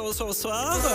Bonsoir, bonsoir, bonsoir.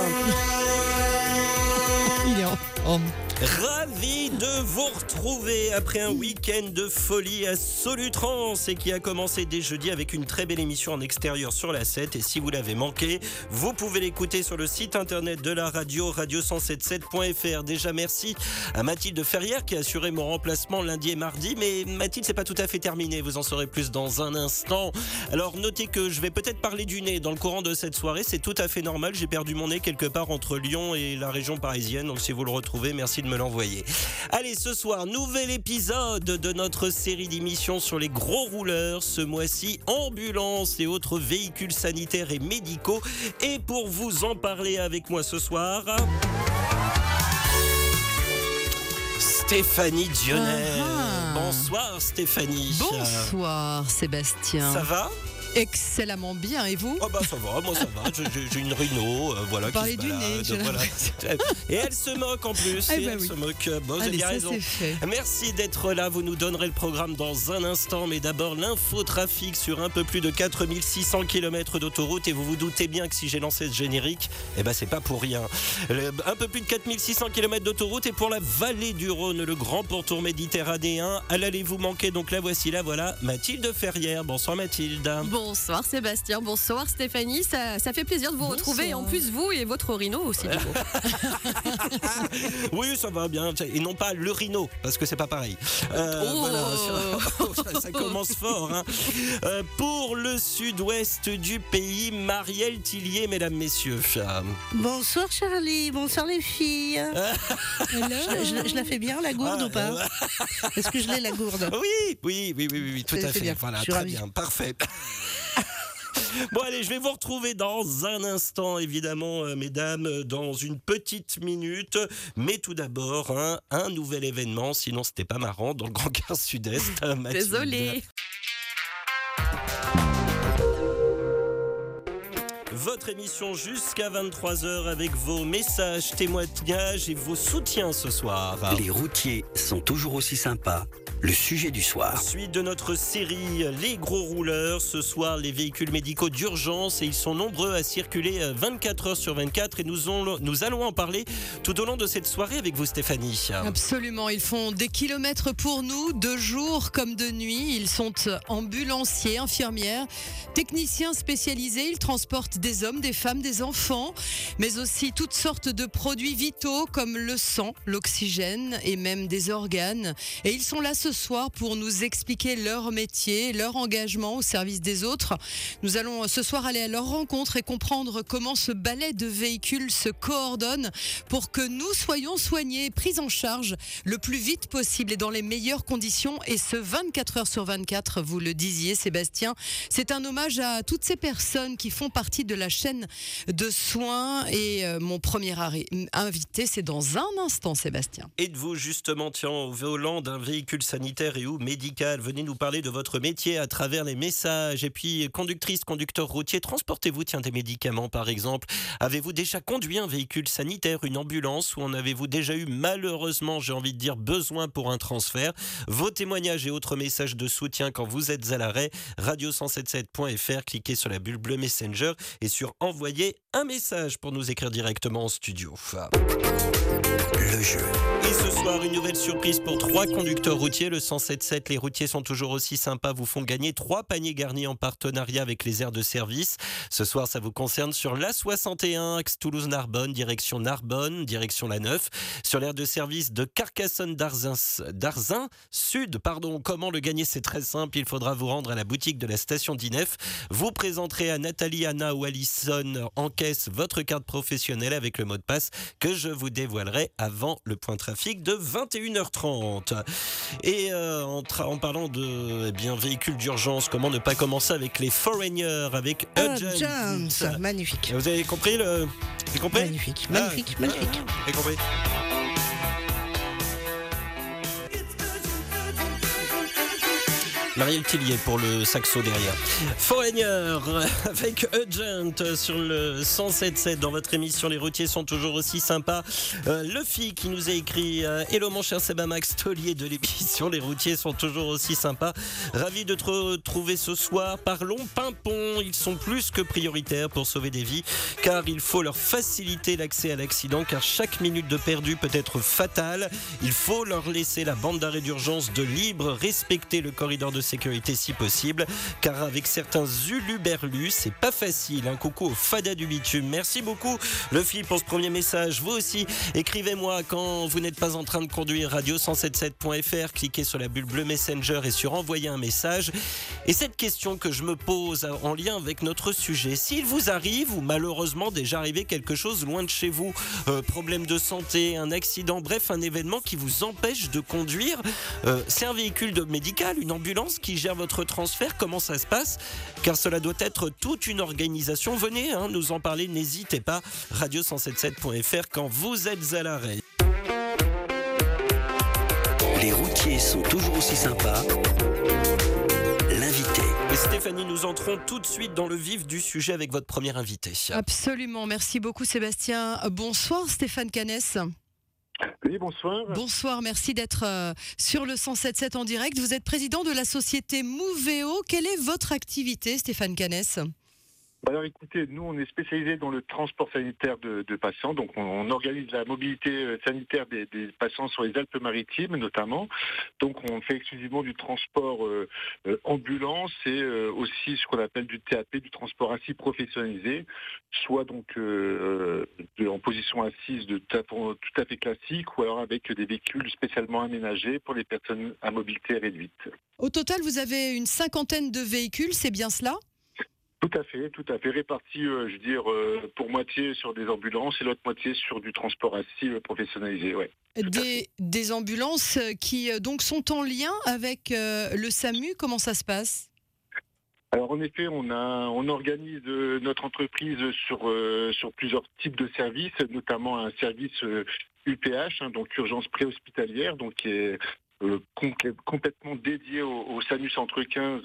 Il est en forme. Ravi de vous retrouver après un week-end de folie à Solutrans et qui a commencé dès jeudi avec une très belle émission en extérieur sur la 7. Et si vous l'avez manqué, vous pouvez l'écouter sur le site internet de la radio, radio177.fr. Déjà, merci à Mathilde Ferrière qui a assuré mon remplacement lundi et mardi. Mais Mathilde, c'est pas tout à fait terminé. Vous en saurez plus dans un instant. Alors, notez que je vais peut-être parler du nez dans le courant de cette soirée. C'est tout à fait normal. J'ai perdu mon nez quelque part entre Lyon et la région parisienne. Donc, si vous le retrouvez, merci de me l'envoyer. Allez, ce soir, nouvel épisode de notre série d'émissions sur les gros rouleurs. Ce mois-ci, ambulances et autres véhicules sanitaires et médicaux. Et pour vous en parler avec moi ce soir. Stéphanie Dionnet. Ah. Bonsoir Stéphanie. Bonsoir Sébastien. Ça va? Excellemment bien, et vous Oh bah ça va, moi ça va, j'ai une rhino, euh, voilà, Vous parlez du nez, voilà. Et elle se moque en plus, Eh et bah elle oui. se moque, bon, vous avez Allez, ça raison. fait. Merci d'être là, vous nous donnerez le programme dans un instant, mais d'abord l'infotrafic sur un peu plus de 4600 km d'autoroute et vous vous doutez bien que si j'ai lancé ce générique, eh ben c'est pas pour rien. Un peu plus de 4600 km d'autoroute et pour la vallée du Rhône, le grand pourtour méditerranéen, allez vous manquer, donc la voici là, voilà, Mathilde Ferrière. Bonsoir Mathilde. Bonsoir Sébastien, bonsoir Stéphanie, ça, ça fait plaisir de vous retrouver et en plus vous et votre rhino aussi. du coup. Oui, ça va bien. Et non pas le rhino, parce que c'est pas pareil. Euh, Oh. voilà, ça, ça commence fort. hein. Euh, pour le sud-ouest du pays, Marielle Tillier, mesdames, messieurs. Bonsoir Charlie, bonsoir les filles. Je, je- je la fais bien la gourde Ah, ou pas euh, Est-ce que je l'ai la gourde Oui, oui, oui, oui, oui, oui, tout à fait. bien, Voilà, très ravie. bien, parfait. Bon allez, je vais vous retrouver dans un instant, évidemment, euh, mesdames, euh, dans une petite minute. Mais tout d'abord, hein, un nouvel événement, sinon c'était pas marrant, dans le Grand Quart Sud-Est. euh, Votre émission jusqu'à 23h avec vos messages, témoignages et vos soutiens ce soir. Les routiers sont toujours aussi sympas. Le sujet du soir. Suite de notre série Les gros rouleurs, ce soir les véhicules médicaux d'urgence et ils sont nombreux à circuler euh, 24 heures sur 24 et nous, on- nous allons en parler tout au long de cette soirée avec vous Stéphanie. Absolument, ils font des kilomètres pour nous, de jour comme de nuit. Ils sont ambulanciers, infirmières, techniciens spécialisés. Ils transportent des hommes, des femmes, des enfants, mais aussi toutes sortes de produits vitaux comme le sang, l'oxygène et même des organes. Et ils sont là ce soir pour nous expliquer leur métier, leur engagement au service des autres. Nous allons ce soir aller à leur rencontre et comprendre comment ce balai de véhicules se coordonne pour que nous soyons soignés pris en charge le plus vite possible et dans les meilleures conditions. Et ce 24 heures sur 24, vous le disiez Sébastien, c'est un hommage à toutes ces personnes qui font partie de la chaîne de soins. Et euh, mon premier arri- invité, c'est dans un instant Sébastien. Êtes-vous justement tiens, au volant d'un véhicule sanitaire et ou médical? Venez nous parler de votre métier à travers les messages. Et puis, conductrice, conducteur routier, transportez-vous tiens, des médicaments par exemple? Avez-vous déjà conduit un véhicule sanitaire, une ambulance ou en avez-vous déjà eu malheureusement, j'ai envie de dire, besoin pour un transfert? Vos témoignages et autres messages de soutien quand vous êtes à l'arrêt, radio177.fr, cliquez sur la bulle bleue Messenger et sur envoyer un message pour nous écrire directement en studio. Le jeu. Et ce soir, une nouvelle surprise pour trois conducteurs routiers. Le 177, les routiers sont toujours aussi sympas, vous font gagner trois paniers garnis en partenariat avec les aires de service. Ce soir, ça vous concerne sur l'A61, axe Toulouse-Narbonne, direction Narbonne, direction la 9. Sur l'aire de service de Carcassonne-Darzin Darzin, Sud. Pardon, comment le gagner C'est très simple. Il faudra vous rendre à la boutique de la station d'Inef. Vous présenterez à Nathalie, Anna ou Alison en caisse votre carte professionnelle avec le mot de passe que je vous dévoilerai avant le point trafic de 21h30. Et euh, en, parlant de eh bien, véhicules d'urgence, comment ne pas commencer avec les Foreigners, avec Urgence. Urgent. Magnifique. Vous avez compris le... Vous avez compris? Magnifique, Ah, magnifique, magnifique. Vous avez compris Marielle Tillier pour le saxo derrière. Foreigner avec Urgent sur le 107.7 dans votre émission Les routiers sont toujours aussi sympas. Euh, Luffy qui nous a écrit euh, Hello mon cher Sebamax Taulier de l'émission Les routiers sont toujours aussi sympas. Ravi de te retrouver ce soir. Parlons pimpon. Ils sont plus que prioritaires pour sauver des vies car il faut leur faciliter l'accès à l'accident car chaque minute de perdu peut être fatale. Il faut leur laisser la bande d'arrêt d'urgence de libre, respecter le corridor de sécurité si possible, car avec certains uluberlus, c'est pas facile. Un coucou au Fada du bitume. Merci beaucoup, Luffy, pour ce premier message. Vous aussi, écrivez-moi quand vous n'êtes pas en train de conduire radio177.fr, cliquez sur la bulle bleue Messenger et sur envoyer un message. Et cette question que je me pose en lien avec notre sujet, s'il vous arrive ou malheureusement déjà arrivé quelque chose loin de chez vous, euh, problème de santé, un accident, bref, un événement qui vous empêche de conduire, euh, c'est un véhicule médical, une ambulance qui gère votre transfert Comment ça se passe? Car cela doit être toute une organisation. Venez hein, nous en parler, n'hésitez pas. Radio177.fr quand vous êtes à l'arrêt. Les routiers sont toujours aussi sympas. L'invité. Et Stéphanie, nous entrons tout de suite dans le vif du sujet avec votre premier invité. Absolument, merci beaucoup Sébastien. Bonsoir Stéphane Canès. Bonsoir. Bonsoir, merci d'être euh, sur le 107.7 en direct. Vous êtes président de la société Mouveo. Quelle est votre activité, Stéphane Canès alors écoutez, nous on est spécialisé dans le transport sanitaire de, patients, donc on, organise la mobilité euh, sanitaire des, patients sur les Alpes-Maritimes notamment. Donc on fait exclusivement du transport euh, euh, ambulance et aussi ce qu'on appelle du TAP, du transport assis professionnalisé, soit donc en position assise de tout à fait classique ou alors avec des véhicules spécialement aménagés pour les personnes à mobilité réduite. Au total, vous avez une cinquantaine de véhicules, c'est bien cela? Tout à fait, tout à fait. Réparti, euh, je veux dire, euh, pour moitié sur des ambulances et l'autre moitié sur du transport assis professionnalisé, ouais. des, des ambulances qui euh, donc sont en lien avec le SAMU. Comment ça se passe? Alors en effet, on a, on organise notre entreprise sur sur plusieurs types de services, notamment un service UPH, hein, donc urgence préhospitalière, donc qui est complètement dédié au, SAMU Centre 15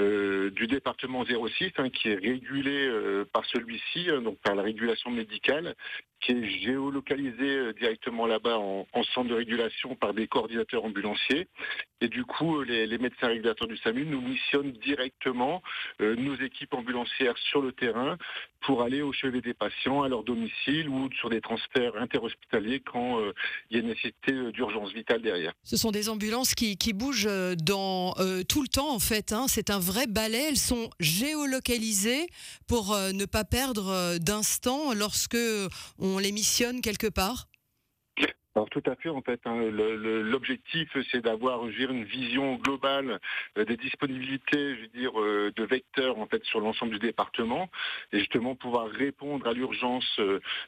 euh, du département 06, hein, qui est régulé euh, par celui-ci, hein, donc par la régulation médicale, qui est géolocalisé euh, directement là-bas en, en centre de régulation par des coordinateurs ambulanciers. Et du coup, euh, les, médecins régulateurs du SAMU nous missionnent directement euh, nos équipes ambulancières sur le terrain pour aller au chevet des patients, à leur domicile ou sur des transferts interhospitaliers quand euh, il y a une nécessité euh, d'urgence vitale derrière. Ambulances qui, qui bougent euh, dans euh, tout le temps en fait. hein. C'est un vrai balai. Elles sont géolocalisées pour euh, ne pas perdre d'instant lorsque on les missionne quelque part. Alors tout à fait, en fait, hein, l'objectif c'est d'avoir une vision globale euh, des disponibilités, je veux dire, euh, de vecteurs en fait sur l'ensemble du département, et justement pouvoir répondre à l'urgence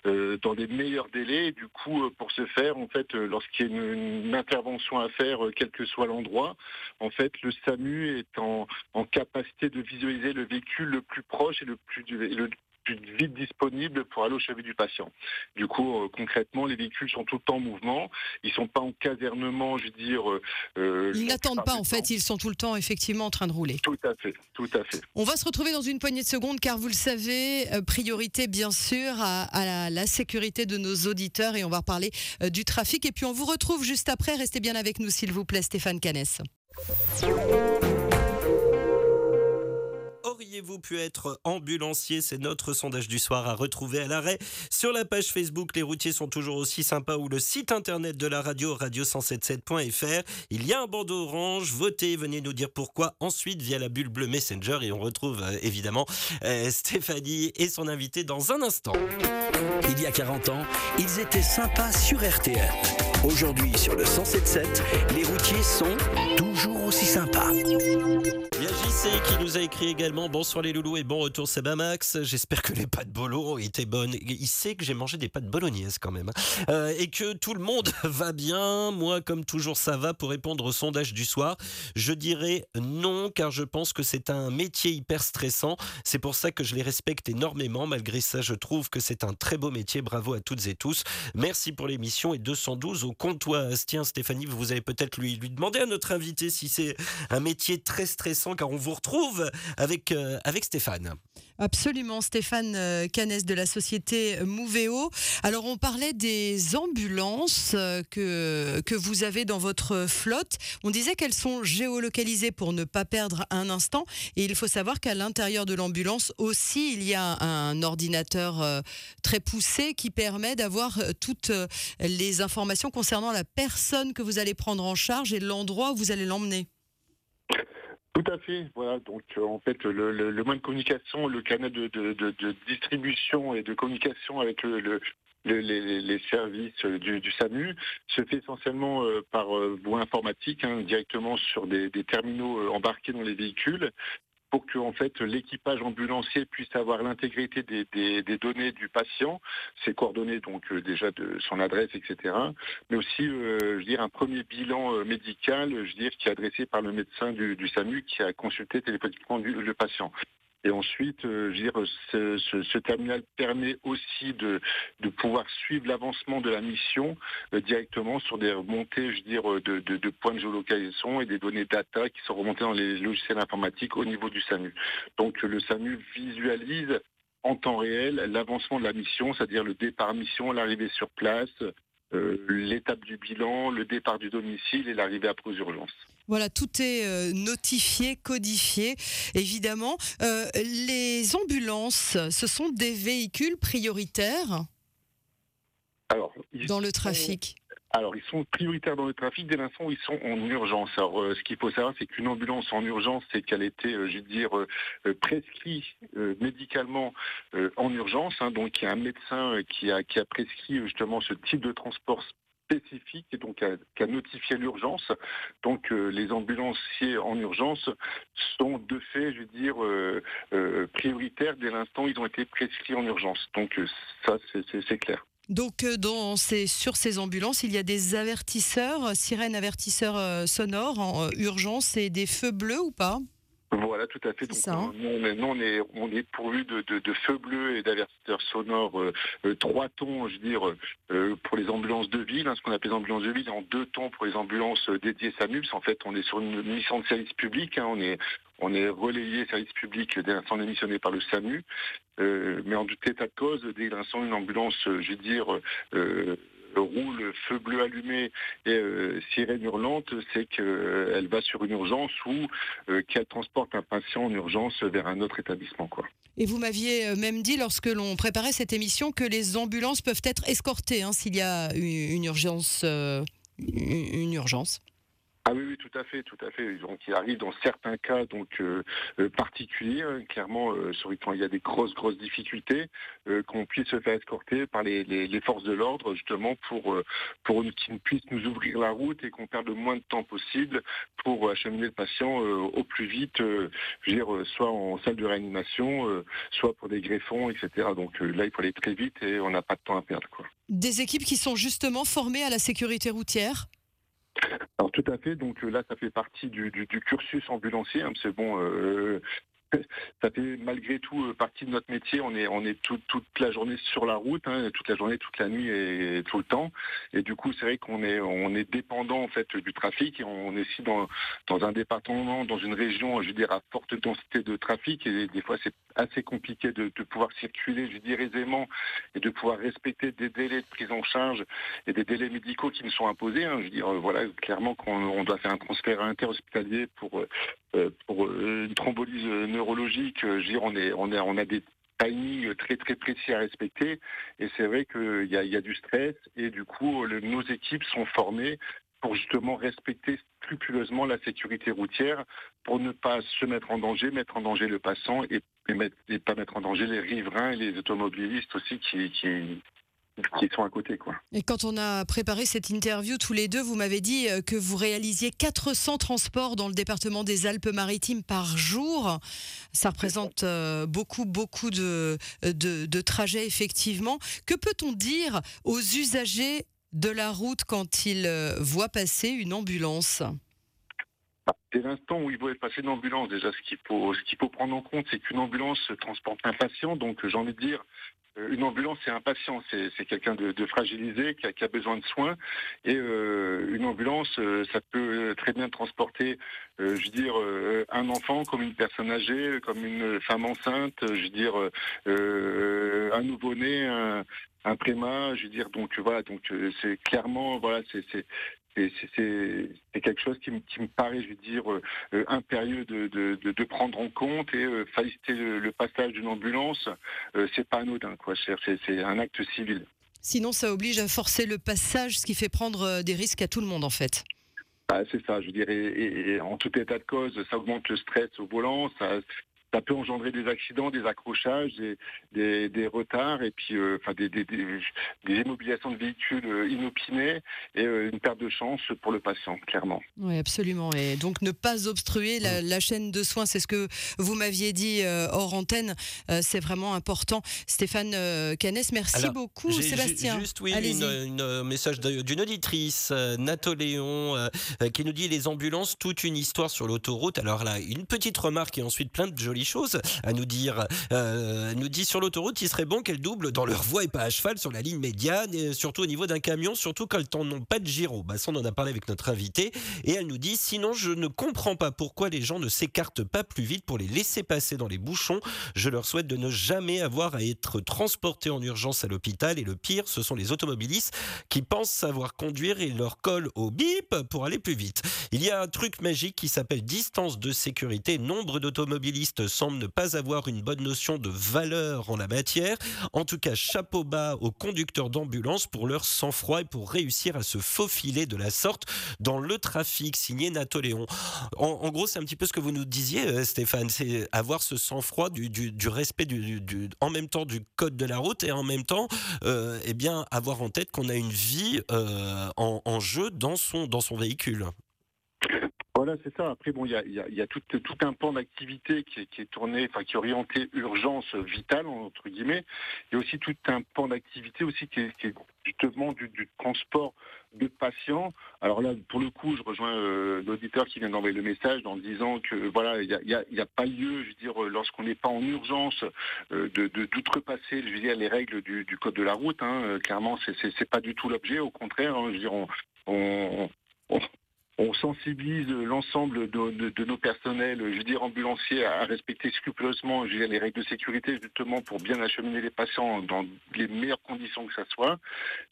euh, dans des meilleurs délais. Du coup, pour ce faire, en fait, lorsqu'il y a une, intervention à faire, quel que soit l'endroit, en fait, le SAMU est en, capacité de visualiser le véhicule le plus proche et le plus, plus vite disponible pour aller au chevet du patient. Du coup, euh, concrètement, les véhicules sont tout le temps en mouvement. Ils sont pas en casernement, je veux dire. euh, euh, Ils n'attendent pas en fait. temps. Ils sont tout le temps effectivement en train de rouler. Tout à fait, tout à fait. On va se retrouver dans une poignée de secondes car vous le savez, euh, priorité bien sûr à, à la, la sécurité de nos auditeurs et on va reparler du trafic. Et puis on vous retrouve juste après. Restez bien avec nous s'il vous plaît, Stéphane Canès. Auriez-vous pu être ambulancier? C'est notre sondage du soir à retrouver à l'arrêt sur la page Facebook. Les routiers sont toujours aussi sympas ou le site internet de la radio radio177.fr. Il y a un bandeau orange. Votez, venez nous dire pourquoi. Ensuite, via la bulle bleue Messenger. Et on retrouve euh, évidemment euh, Stéphanie et son invité dans un instant. Il y a 40 ans, ils étaient sympas sur RTL. Aujourd'hui, sur le 107.7, les routiers sont toujours aussi sympas. Qui nous a écrit également Bonsoir les loulous et bon retour Max. J'espère que les pâtes bolo étaient bonnes. Il sait que j'ai mangé des pâtes bolognaises quand même. Hein. Euh, et que tout le monde va bien. Moi, comme toujours, ça va pour répondre au sondage du soir. Je dirais non, car je pense que c'est un métier hyper stressant. C'est pour ça que je les respecte énormément. Malgré ça, je trouve que c'est un très beau métier. Bravo à toutes et tous. Merci pour l'émission et 212 au comptoir. Tiens, Stéphanie, vous allez peut-être lui, lui demander à notre invité si c'est un métier très stressant, car on vous retrouve avec, euh, avec Stéphane. Absolument, Stéphane euh, Canès de la société Mouveo. Alors, on parlait des ambulances euh, que, que vous avez dans votre flotte. On disait qu'elles sont géolocalisées pour ne pas perdre un instant. Et il faut savoir qu'à l'intérieur de l'ambulance aussi, il y a un ordinateur très poussé qui permet d'avoir toutes les informations concernant la personne que vous allez prendre en charge et l'endroit où vous allez l'emmener. Tout à fait. Voilà. Donc, euh, en fait, le, moyen de communication, le canal de, distribution et de communication avec le, les, services du, du, SAMU se fait essentiellement euh, par euh, voie informatique, hein, directement sur des, terminaux embarqués dans les véhicules pour que en fait l'équipage ambulancier puisse avoir l'intégrité des, données du patient, ses coordonnées donc euh, déjà de son adresse, etc. Mais aussi, euh, je dire, un premier bilan euh, médical, je dire, qui est adressé par le médecin du, du SAMU qui a consulté téléphoniquement le patient. Et ensuite, euh, ce, terminal permet aussi de, pouvoir suivre l'avancement de la mission euh, directement sur des remontées, je dire, de, de, points de géolocalisation et des données data qui sont remontées dans les logiciels informatiques au niveau du SAMU. Donc le SAMU visualise en temps réel l'avancement de la mission, c'est-à-dire le départ mission, l'arrivée sur place, euh, l'étape du bilan, le départ du domicile et l'arrivée après aux urgences. Voilà, tout est euh, notifié, codifié, évidemment. Euh, les ambulances, ce sont des véhicules prioritaires Alors, dans le trafic alors, ils sont prioritaires dans le trafic dès l'instant où ils sont en urgence. Alors, euh, ce qu'il faut savoir, c'est qu'une ambulance en urgence, c'est qu'elle était, euh, je veux dire, euh, prescrite médicalement en urgence. Hein. donc, il y a un médecin qui a, qui a prescrit justement ce type de transport spécifique et donc a, notifié l'urgence. Donc les ambulanciers en urgence sont de fait, je veux dire, prioritaires dès l'instant où ils ont été prescrits en urgence. Donc ça, c'est clair. Donc euh, dans ces, sur ces ambulances, il y a des avertisseurs, euh, sirènes avertisseurs euh, sonores en urgence et des feux bleus ou pas? Voilà, tout à fait. Donc, hein. nous, on est, on est, pourvu de, feux bleus et d'avertisseurs sonores trois tons, je veux dire, pour les ambulances de ville, hein, ce qu'on appelle les ambulances de ville, en deux tons pour les ambulances dédiées SAMUPS. En fait, on est sur une mission de service public. Hein, on est on est relayé service public dès l'instant émissionné par le SAMU, euh, mais en tout état de cause, dès l'instant une ambulance, euh, je veux dire, euh, roule feu bleu allumé et sirène hurlante, c'est qu'elle va sur une urgence ou qu'elle transporte un patient en urgence vers un autre établissement. Quoi. Et vous m'aviez même dit lorsque l'on préparait cette émission que les ambulances peuvent être escortées hein, s'il y a une urgence. une urgence. Ah oui, oui, tout à fait, tout à fait. Donc, il arrive dans certains cas donc euh, euh, particuliers, hein, clairement, euh, quand il y a des grosses, grosses difficultés, qu'on puisse se faire escorter par les, les, forces de l'ordre, justement, pour pour qu'ils puissent nous ouvrir la route et qu'on perde le moins de temps possible pour acheminer le patient au plus vite, je veux dire, soit en salle de réanimation, soit pour des greffons, etc. Donc là, il faut aller très vite et on n'a pas de temps à perdre. Des équipes qui sont justement formées à la sécurité routière? Alors tout à fait. Donc là, ça fait partie du, cursus ambulancier. Hein, c'est bon. Euh, ça fait malgré tout euh, partie de notre métier. On est, on est toute la journée sur la route, hein, toute la journée, toute la nuit et, tout le temps. Et du coup, c'est vrai qu'on est, on est dépendant en fait du trafic. On est ici dans, dans un département, dans une région, je veux dire, à forte densité de trafic. Et des fois, c'est assez compliqué de, de, pouvoir circuler, je dire, aisément et de pouvoir respecter des délais de prise en charge et des délais médicaux qui nous sont imposés. Hein. Je veux dire, voilà, clairement, qu'on doit faire un transfert interhospitalier pour, euh, pour une thrombolyse neurologique, je veux dire, on, est, on, est, on a des timings très très précis à respecter. Et c'est vrai qu'il y a, y a du stress et du coup nos équipes sont formées pour justement respecter scrupuleusement la sécurité routière, pour ne pas se mettre en danger, mettre en danger le passant et, et, pas mettre en danger les riverains et les automobilistes aussi qui, qui, qui sont à côté. Quoi. Et quand on a préparé cette interview, tous les deux, vous m'avez dit euh, que vous réalisiez 400 transports dans le département des Alpes-Maritimes par jour. Ça représente euh, beaucoup, beaucoup de, de, de trajets, effectivement. Que peut-on dire aux usagers de la route quand ils euh, voient passer une ambulance? Bah, Dès l'instant où ils voient passer une ambulance, déjà, ce qu'il faut, ce qu'il faut prendre en compte, c'est qu'une ambulance transporte un patient. Donc, j'ai envie de dire, une ambulance, c'est un patient, c'est quelqu'un de, fragilisé qui a, besoin de soins. Et euh, une ambulance, euh, ça peut très bien transporter, je veux dire, un enfant comme une personne âgée, comme une femme enceinte, je veux dire, un nouveau-né, un, un préma, je veux dire, donc voilà, donc c'est clairement, voilà, c'est c'est quelque chose qui, me paraît, je veux dire, euh, impérieux de, prendre en compte et euh, faciliter le, passage d'une ambulance, euh, c'est pas anodin, quoi. C'est un acte civil. Sinon, ça oblige à forcer le passage, ce qui fait prendre des risques à tout le monde, en fait. Ah, c'est ça, je dirais. Et, en tout état de cause, ça augmente le stress au volant, ça, ça peut engendrer des accidents, des accrochages, des, des, retards et puis euh, enfin des, des, immobilisations de véhicules euh, inopinés et euh, une perte de chance pour le patient, clairement. Oui, absolument. Et donc ne pas obstruer la, mm. chaîne de soins, c'est ce que vous m'aviez dit hors antenne, c'est vraiment important. Stéphane Canès, merci beaucoup, Sébastien. Juste oui, un message d'une auditrice, Napoléon, qui nous dit les ambulances, toute une histoire sur l'autoroute. Alors là, une petite remarque et ensuite plein de jolies choses à nous dire. Euh, nous dit sur l'autoroute, il serait bon qu'elle double dans leur voie et pas à cheval sur la ligne médiane, et surtout au niveau d'un camion, surtout quand elles n'ont pas de gyro. Bah, ça, on en a parlé avec notre invité. Et elle nous dit sinon, je ne comprends pas pourquoi les gens ne s'écartent pas plus vite pour les laisser passer dans les bouchons. Je leur souhaite de ne jamais avoir à être transportés en urgence à l'hôpital. Et le pire, ce sont les automobilistes qui pensent savoir conduire et leur collent au bip pour aller plus vite. Il y a un truc magique qui s'appelle distance de sécurité. Nombre d'automobilistes semble ne pas avoir une bonne notion de valeur en la matière. En tout cas, chapeau bas aux conducteurs d'ambulance pour leur sang-froid et pour réussir à se faufiler de la sorte dans le trafic, signé Napoléon. En, gros, c'est un petit peu ce que vous nous disiez, euh, Stéphane, c'est avoir ce sang-froid du, respect en même temps du code de la route et en même temps, euh, eh bien, avoir en tête qu'on a une vie euh, en, en, jeu dans son, dans son véhicule. Voilà, c'est ça. Après, bon, il y a, tout, un pan d'activité qui, est tourné, enfin, qui est orienté urgence vitale entre guillemets. Il y a aussi tout un pan d'activité aussi qui est, justement du, transport de patients. Alors là, pour le coup, je rejoins euh, l'auditeur qui vient d'envoyer le message en disant que voilà, il n'y a, pas lieu, je veux dire, lorsqu'on n'est pas en urgence, euh, de d'outrepasser, je veux dire, les règles du, code de la route. Hein. Clairement, c'est c'est pas du tout l'objet. Au contraire, hein. je veux dire, on sensibilise l'ensemble de, nos personnels, je veux dire ambulanciers, à respecter scrupuleusement les règles de sécurité justement pour bien acheminer les patients dans les meilleures conditions que ça soit.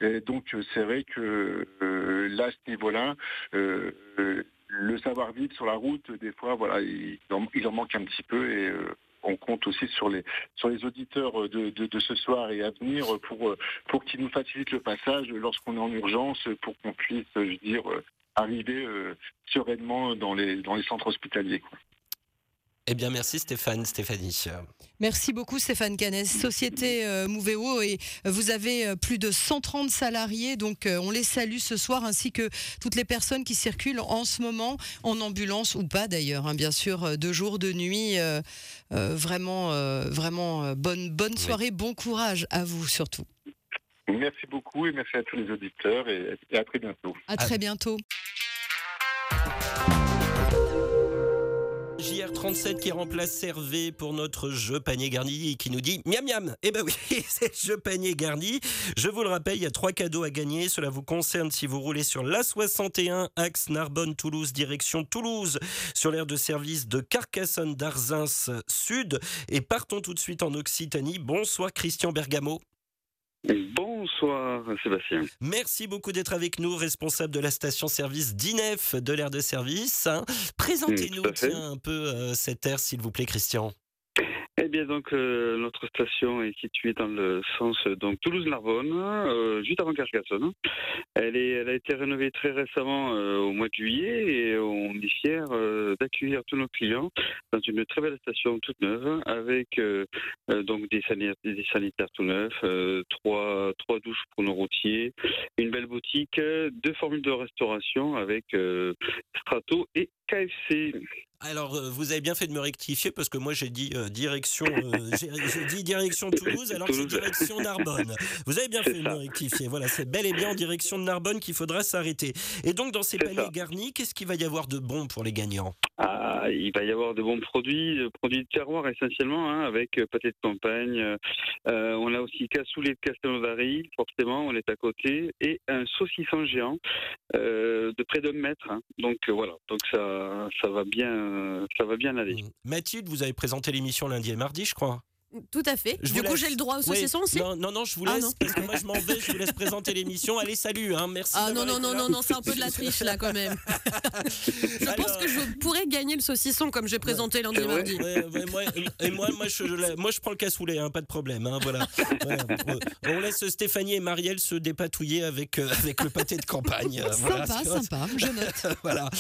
Et donc c'est vrai que euh, là, à ce niveau-là, euh, le savoir-vivre sur la route, des fois, voilà, il en, manque un petit peu et euh, on compte aussi sur les auditeurs de, ce soir et à venir pour pour qu'ils nous facilitent le passage lorsqu'on est en urgence, pour qu'on puisse, je dire, arriver euh, sereinement dans les, dans les centres hospitaliers. Eh bien, merci Stéphane, Stéphanie. Merci beaucoup Stéphane Canès, Société euh, Mouveo et vous avez euh, plus de 130 salariés, donc on les salue ce soir ainsi que toutes les personnes qui circulent en ce moment en ambulance ou pas d'ailleurs, hein, bien sûr, de jour, de nuit. vraiment, vraiment bonne, bonne soirée, bon courage à vous surtout. Merci beaucoup et merci à tous les auditeurs et, à très bientôt. À très bientôt. JR37 qui remplace Servé pour notre jeu panier garni et qui nous dit miam miam. Eh ben oui, c'est le jeu panier garni. Je vous le rappelle, il y a trois cadeaux à gagner. Cela vous concerne si vous roulez sur l'A61 axe Narbonne-Toulouse direction Toulouse sur l'aire de service de Carcassonne d'Arzins Sud et partons tout de suite en Occitanie. Bonsoir Christian Bergamo. Bonsoir Sébastien. Merci beaucoup d'être avec nous, responsable de la station-service d'INEF de l'air de service. Hein. Présentez-nous un peu euh, cette aire, s'il vous plaît, Christian. Eh bien, donc, euh, notre station est située dans le sens donc Toulouse-Narbonne, euh, juste avant Carcassonne. Elle, est, elle a été rénovée très récemment euh, au mois de juillet et on est fiers d'accueillir tous nos clients dans une très belle station toute neuve avec donc des sanitaires, des sanitaires tout neufs, trois, trois douches pour nos routiers, une belle boutique, deux formules de restauration avec Strato et KFC. Alors, euh, vous avez bien fait de me rectifier parce que moi j'ai dit euh, direction, euh, j'ai dit direction Toulouse alors que c'est direction Narbonne. Vous avez bien fait de me rectifier. Voilà, c'est bel et bien en direction de Narbonne qu'il faudra s'arrêter. Et donc, dans ces paniers garnis, qu'est-ce qu'il va y avoir de bon pour les gagnants? Ah, il va y avoir de bons produits, produits de terroir essentiellement, hein, avec pâté de campagne. on a aussi cassoulet de Castelnaudary, forcément, on est à côté, et un saucisson géant de près d'un mètre. Hein. Donc voilà, donc ça, ça va bien ça va bien aller. Mmh. Mathilde, vous avez présenté l'émission lundi et mardi, je crois. Tout à fait. du coup, j'ai le droit au saucisson aussi non, non, non, je vous ah, laisse, parce que moi je m'en vais, je vous laisse présenter l'émission. Allez, salut, hein, merci. Ah non, non, non, non, non, c'est un peu de la triche là quand même. je pense que je pourrais gagner le saucisson comme j'ai présenté lundi et mardi. moi, et moi, moi, je, moi, je prends le cassoulet, hein, pas de problème. Hein, voilà. On laisse Stéphanie et Marielle se dépatouiller avec, euh, avec le pâté de campagne. sympa, sympa, je note. voilà.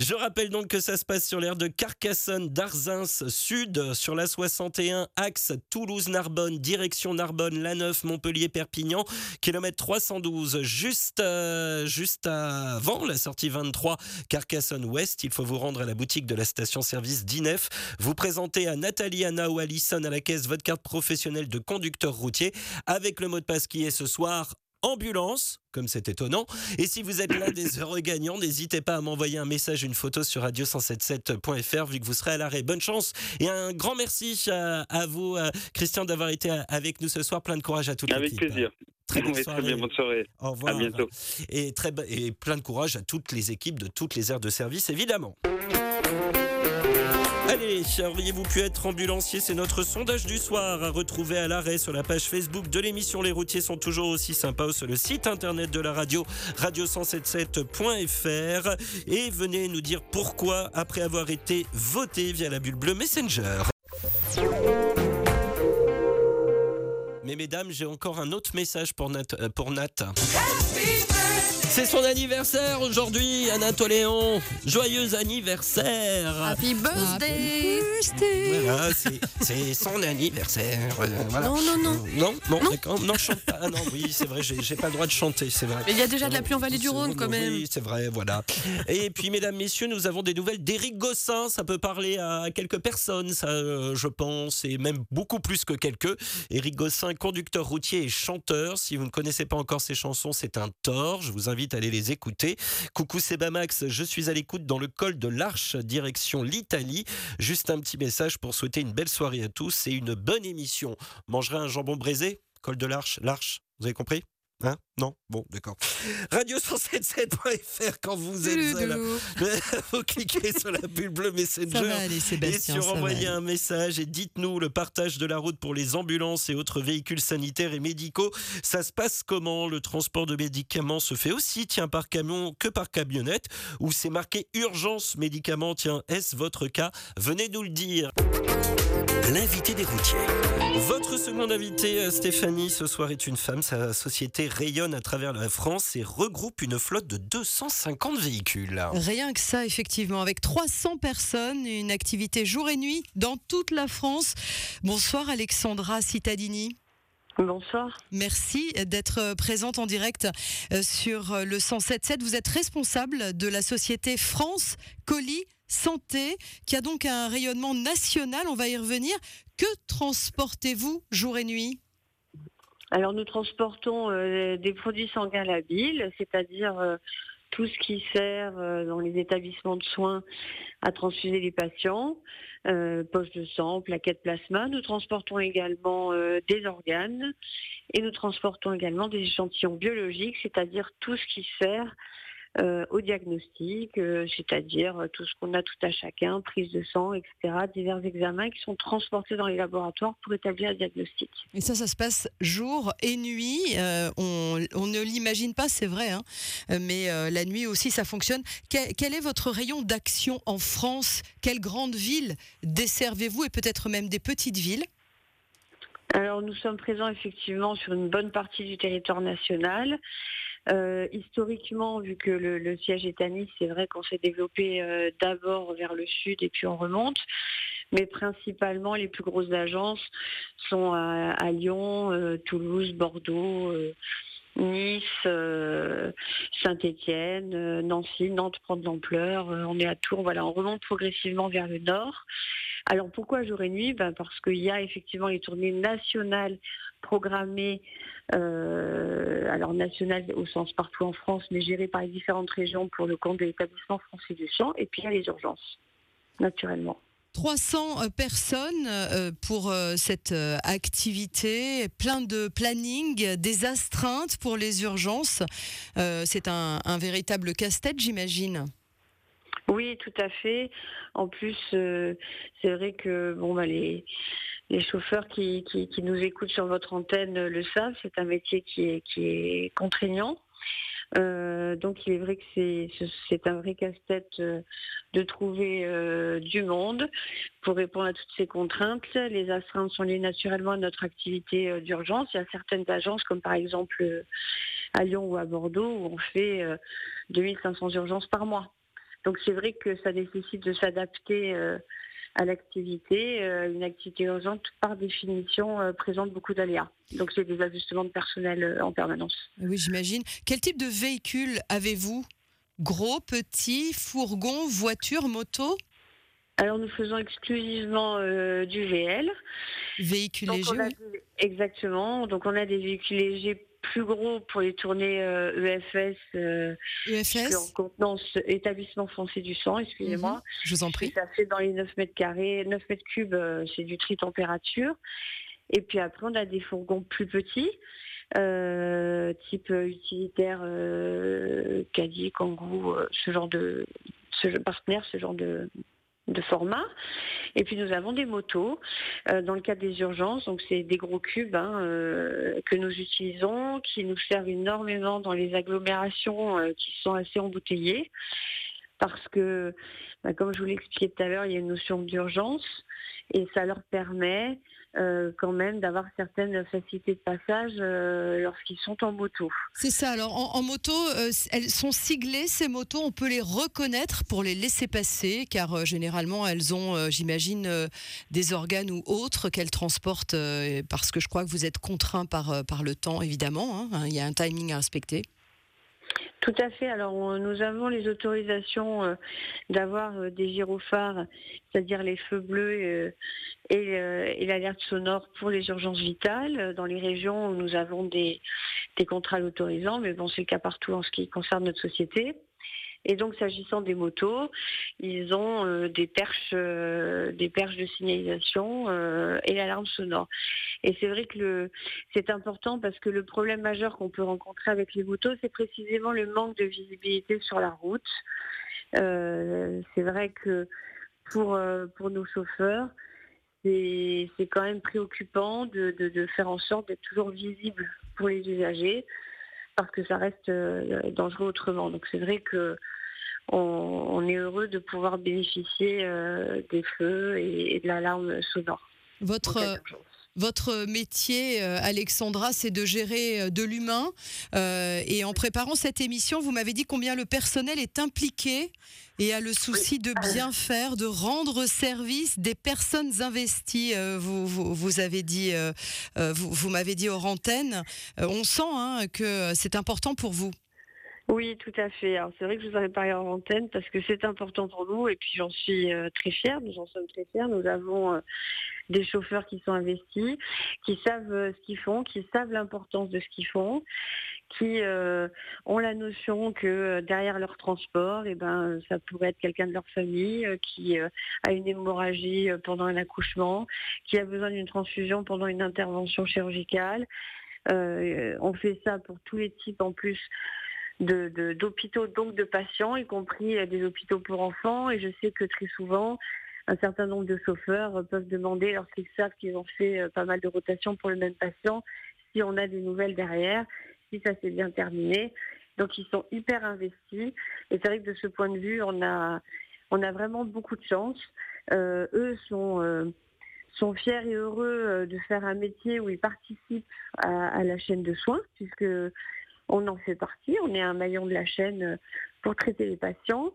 Je rappelle donc que ça se passe sur l'aire de Carcassonne, d'Arzins Sud, sur la 61, axe Toulouse-Narbonne, direction Narbonne, La Neuf, Montpellier, Perpignan, kilomètre 312, juste, euh, juste avant la sortie 23, Carcassonne-Ouest. Il faut vous rendre à la boutique de la station-service d'INEF. Vous présentez à Nathalie, Anna ou Alison à la caisse votre carte professionnelle de conducteur routier avec le mot de passe qui est ce soir ambulance, comme c'est étonnant. Et si vous êtes l'un des heureux gagnants, n'hésitez pas à m'envoyer un message, une photo sur radio177.fr vu que vous serez à l'arrêt. Bonne chance et un grand merci à, vous, Christian, d'avoir été avec nous ce soir. Plein de courage à toute l'équipe. Avec plaisir. Très bonne, soirée. très bien, bonne soirée. Au revoir. À bientôt. Et, très, et plein de courage à toutes les équipes de toutes les aires de service, évidemment. Allez, auriez-vous pu être ambulancier? C'est notre sondage du soir à retrouver à l'arrêt sur la page Facebook de l'émission. Les routiers sont toujours aussi sympas sur le site internet de la radio, radio177.fr. Et venez nous dire pourquoi après avoir été voté via la bulle bleue Messenger. Mais mesdames, j'ai encore un autre message pour Nat. Euh, pour Nat. C'est son anniversaire aujourd'hui, Anatoléon. Joyeux anniversaire. Happy birthday. Voilà, c'est son anniversaire. Non, non, non. Non, non, non, non chante pas. Ah non, oui, c'est vrai, j'ai pas le droit de chanter, c'est vrai. Mais il y a déjà de la pluie en vallée du Rhône quand même. Oui, c'est vrai, voilà. Et puis, mesdames, messieurs, nous avons des nouvelles d'Éric Gossin. Ça peut parler à quelques personnes, ça, euh, je pense, et même beaucoup plus que quelques. Éric Gossin, conducteur routier et chanteur. Si vous ne connaissez pas encore ses chansons, c'est un tort. Je vous invite à aller les écouter. Coucou Sebamax, je suis à l'écoute dans le col de l'Arche, direction l'Italie. Juste un petit message pour souhaiter une belle soirée à tous et une bonne émission. Mangerai un jambon braisé? Col de l'Arche, l'Arche, vous avez compris? Hein? Non Bon, d'accord. Radio177.fr quand vous êtes seul. vous cliquez sur la bulle bleue Messenger et sur envoyer un message et dites-nous le partage de la route pour les ambulances et autres véhicules sanitaires et médicaux. Ça se passe comment? Le transport de médicaments se fait aussi, tiens, par camion que par camionnette, où c'est marqué urgence médicaments? Tiens, est-ce votre cas? Venez nous le dire. L'invité des routiers. Votre seconde invitée, euh, Stéphanie, ce soir est une femme. Sa société rayonne à travers la France et regroupe une flotte de 250 véhicules. Rien que ça, effectivement, avec 300 personnes, une activité jour et nuit dans toute la France. Bonsoir Alexandra Cittadini. Bonsoir. Merci d'être présente en direct euh, sur le 107.7. Vous êtes responsable de la société France Colis Santé, qui a donc un rayonnement national. On va y revenir. Que transportez-vous jour et nuit? Alors nous transportons euh, des produits sanguins labiles, c'est-à-dire euh, tout ce qui sert dans les établissements de soins à transfuser les patients, euh, poche de sang, plaquettes plasma. Nous transportons également euh, des organes et nous transportons également des échantillons biologiques, c'est-à-dire tout ce qui sert euh, au diagnostic, euh, c'est-à-dire tout ce qu'on a tout à chacun, prise de sang, etc., divers examens qui sont transportés dans les laboratoires pour établir un diagnostic. Et ça, ça se passe jour et nuit. on, ne l'imagine pas, c'est vrai, hein. mais la nuit aussi, ça fonctionne. quel est votre rayon d'action en France? Quelle grande ville desservez-vous et peut-être même des petites villes? Alors nous sommes présents effectivement sur une bonne partie du territoire national. Euh, historiquement, vu que le, siège est à Nice, c'est vrai qu'on s'est développé euh, d'abord vers le sud et puis on remonte. Mais principalement, les plus grosses agences sont à, Lyon, euh, Toulouse, Bordeaux. Nice, Saint-Étienne, Nancy, Nantes prend de l'ampleur, on est à Tours, voilà, on remonte progressivement vers le nord. Alors pourquoi jour et nuit? Ben Parce qu'il y a effectivement les tournées nationales programmées, euh, alors nationales au sens partout en France, mais gérées par les différentes régions pour le compte de l'établissement français du sang, et puis il y a les urgences, naturellement. 300 euh, personnes euh, pour cette activité, plein de planning, des astreintes pour les urgences. C'est un, véritable casse-tête, j'imagine. Oui, tout à fait. En plus, euh, c'est vrai que bon, bah, les, les chauffeurs qui, qui, nous écoutent sur votre antenne le savent, c'est un métier qui est, qui est contraignant. Euh, donc il est vrai que c'est un vrai casse-tête euh, de trouver du monde pour répondre à toutes ces contraintes. Les astreintes sont liées naturellement à notre activité d'urgence. Il y a certaines agences comme par exemple à Lyon ou à Bordeaux où on fait 2500 urgences par mois. Donc c'est vrai que ça nécessite de s'adapter euh, à l'activité. Euh, une activité urgente, par définition, euh, présente beaucoup d'aléas. Donc c'est des ajustements de personnel en permanence. Oui, j'imagine. Quel type de véhicule avez-vous? Gros, petit, fourgon, voiture, moto? Alors nous faisons exclusivement du VL. Véhicule léger? Exactement. Donc on a des véhicules légers plus gros pour les tournées EFS, euh, EFS en contenance établissement français du sang, excusez-moi. Mhm, je vous en prie. Ça fait dans les 9 mètres carrés, 9 mètres cubes, euh, c'est du tri-température. Et puis après, on a des fourgons plus petits, euh, type utilitaire, euh, caddie, kangou, ce genre de ce partenaire, ce genre de, de format. Et puis nous avons des motos euh, dans le cadre des urgences, donc c'est des gros cubes hein, euh, que nous utilisons, qui nous servent énormément dans les agglomérations euh, qui sont assez embouteillées, parce que, bah, comme je vous l'expliquais tout à l'heure, il y a une notion d'urgence et ça leur permet euh, quand même d'avoir certaines facilités de passage euh, lorsqu'ils sont en moto. C'est ça. Alors en, moto, euh, elles sont siglées ces motos. On peut les reconnaître pour les laisser passer, car généralement elles ont, j'imagine, des organes ou autres qu'elles transportent, parce que je crois que vous êtes contraint par par le temps, évidemment. Hein. Il y a un timing à respecter. Tout à fait. Alors nous avons les autorisations euh, d'avoir euh, des gyrophares, c'est-à-dire les feux bleus euh, et, l'alerte sonore pour les urgences vitales dans les régions où nous avons des, des contrats l'autorisant, mais bon c'est le cas partout en ce qui concerne notre société. Et donc, s'agissant des motos, ils ont euh, des perches, euh, des perches de signalisation euh, et l'alarme sonore. Et c'est vrai que c'est important parce que le problème majeur qu'on peut rencontrer avec les motos, c'est précisément le manque de visibilité sur la route. c'est vrai que pour pour nos chauffeurs, c'est quand même préoccupant de, de faire en sorte d'être toujours visible pour les usagers parce que ça reste dangereux autrement. Donc c'est vrai que on, est heureux de pouvoir bénéficier euh, des feux et, de l'alarme sonore. Votre, votre métier, euh, Alexandra, c'est de gérer euh, de l'humain. et en préparant cette émission, vous m'avez dit combien le personnel est impliqué et a le souci de bien faire, de rendre service des personnes investies. Vous, vous, avez dit, vous, vous m'avez dit hors antenne. On sent hein, que c'est important pour vous. Oui, tout à fait. Alors c'est vrai que je vous en ai parlé en antenne parce que c'est important pour nous et puis j'en suis euh, très fière, nous en sommes très fiers. Nous avons euh, des chauffeurs qui sont investis, qui savent euh, ce qu'ils font, qui savent l'importance de ce qu'ils font, qui ont la notion que derrière leur transport, eh ben, ça pourrait être quelqu'un de leur famille qui a une hémorragie pendant un accouchement, qui a besoin d'une transfusion pendant une intervention chirurgicale. on fait ça pour tous les types en plus de d'hôpitaux, donc de patients, y compris des hôpitaux pour enfants. Et je sais que très souvent, un certain nombre de chauffeurs peuvent demander, lorsqu'ils savent qu'ils ont fait pas mal de rotations pour le même patient, si on a des nouvelles derrière, si ça s'est bien terminé. Donc ils sont hyper investis. Et c'est vrai que de ce point de vue, on a, on a vraiment beaucoup de chance. Euh, eux sont, euh, sont fiers et heureux euh, de faire un métier où ils participent à, la chaîne de soins, puisque on en fait partie. On est un maillon de la chaîne pour traiter les patients.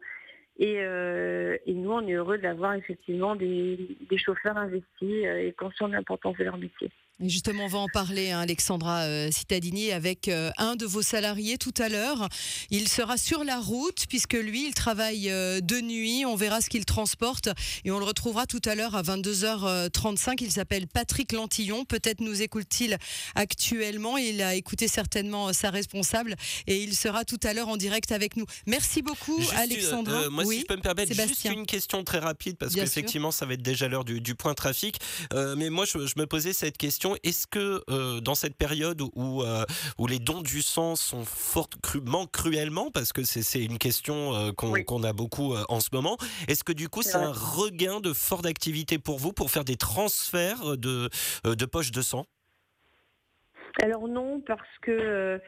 Et, et nous, on est heureux d'avoir effectivement des, des chauffeurs investis et conscients de l'importance de leur métier justement, on va en parler, hein, Alexandra euh, Cittadini, avec euh, un de vos salariés tout à l'heure. Il sera sur la route, puisque lui, il travaille euh, de nuit. On verra ce qu'il transporte et on le retrouvera tout à l'heure à 22h35. Il s'appelle Patrick Lantillon. Peut-être nous écoute-t-il actuellement. Il a écouté certainement sa responsable et il sera tout à l'heure en direct avec nous. Merci beaucoup, Alexandra. moi, si je peux me permettre, juste une question très rapide, parce qu'effectivement, ça va être déjà l'heure du, point trafic. mais moi, je me posais cette question est-ce que euh, dans cette période où, euh, où les dons du sang sont fort cruellement, parce que c'est une question euh, qu'on a beaucoup en ce moment, est-ce que du coup c'est un regain de fort d'activité pour vous pour faire des transferts de, de poches de sang? Alors non, parce que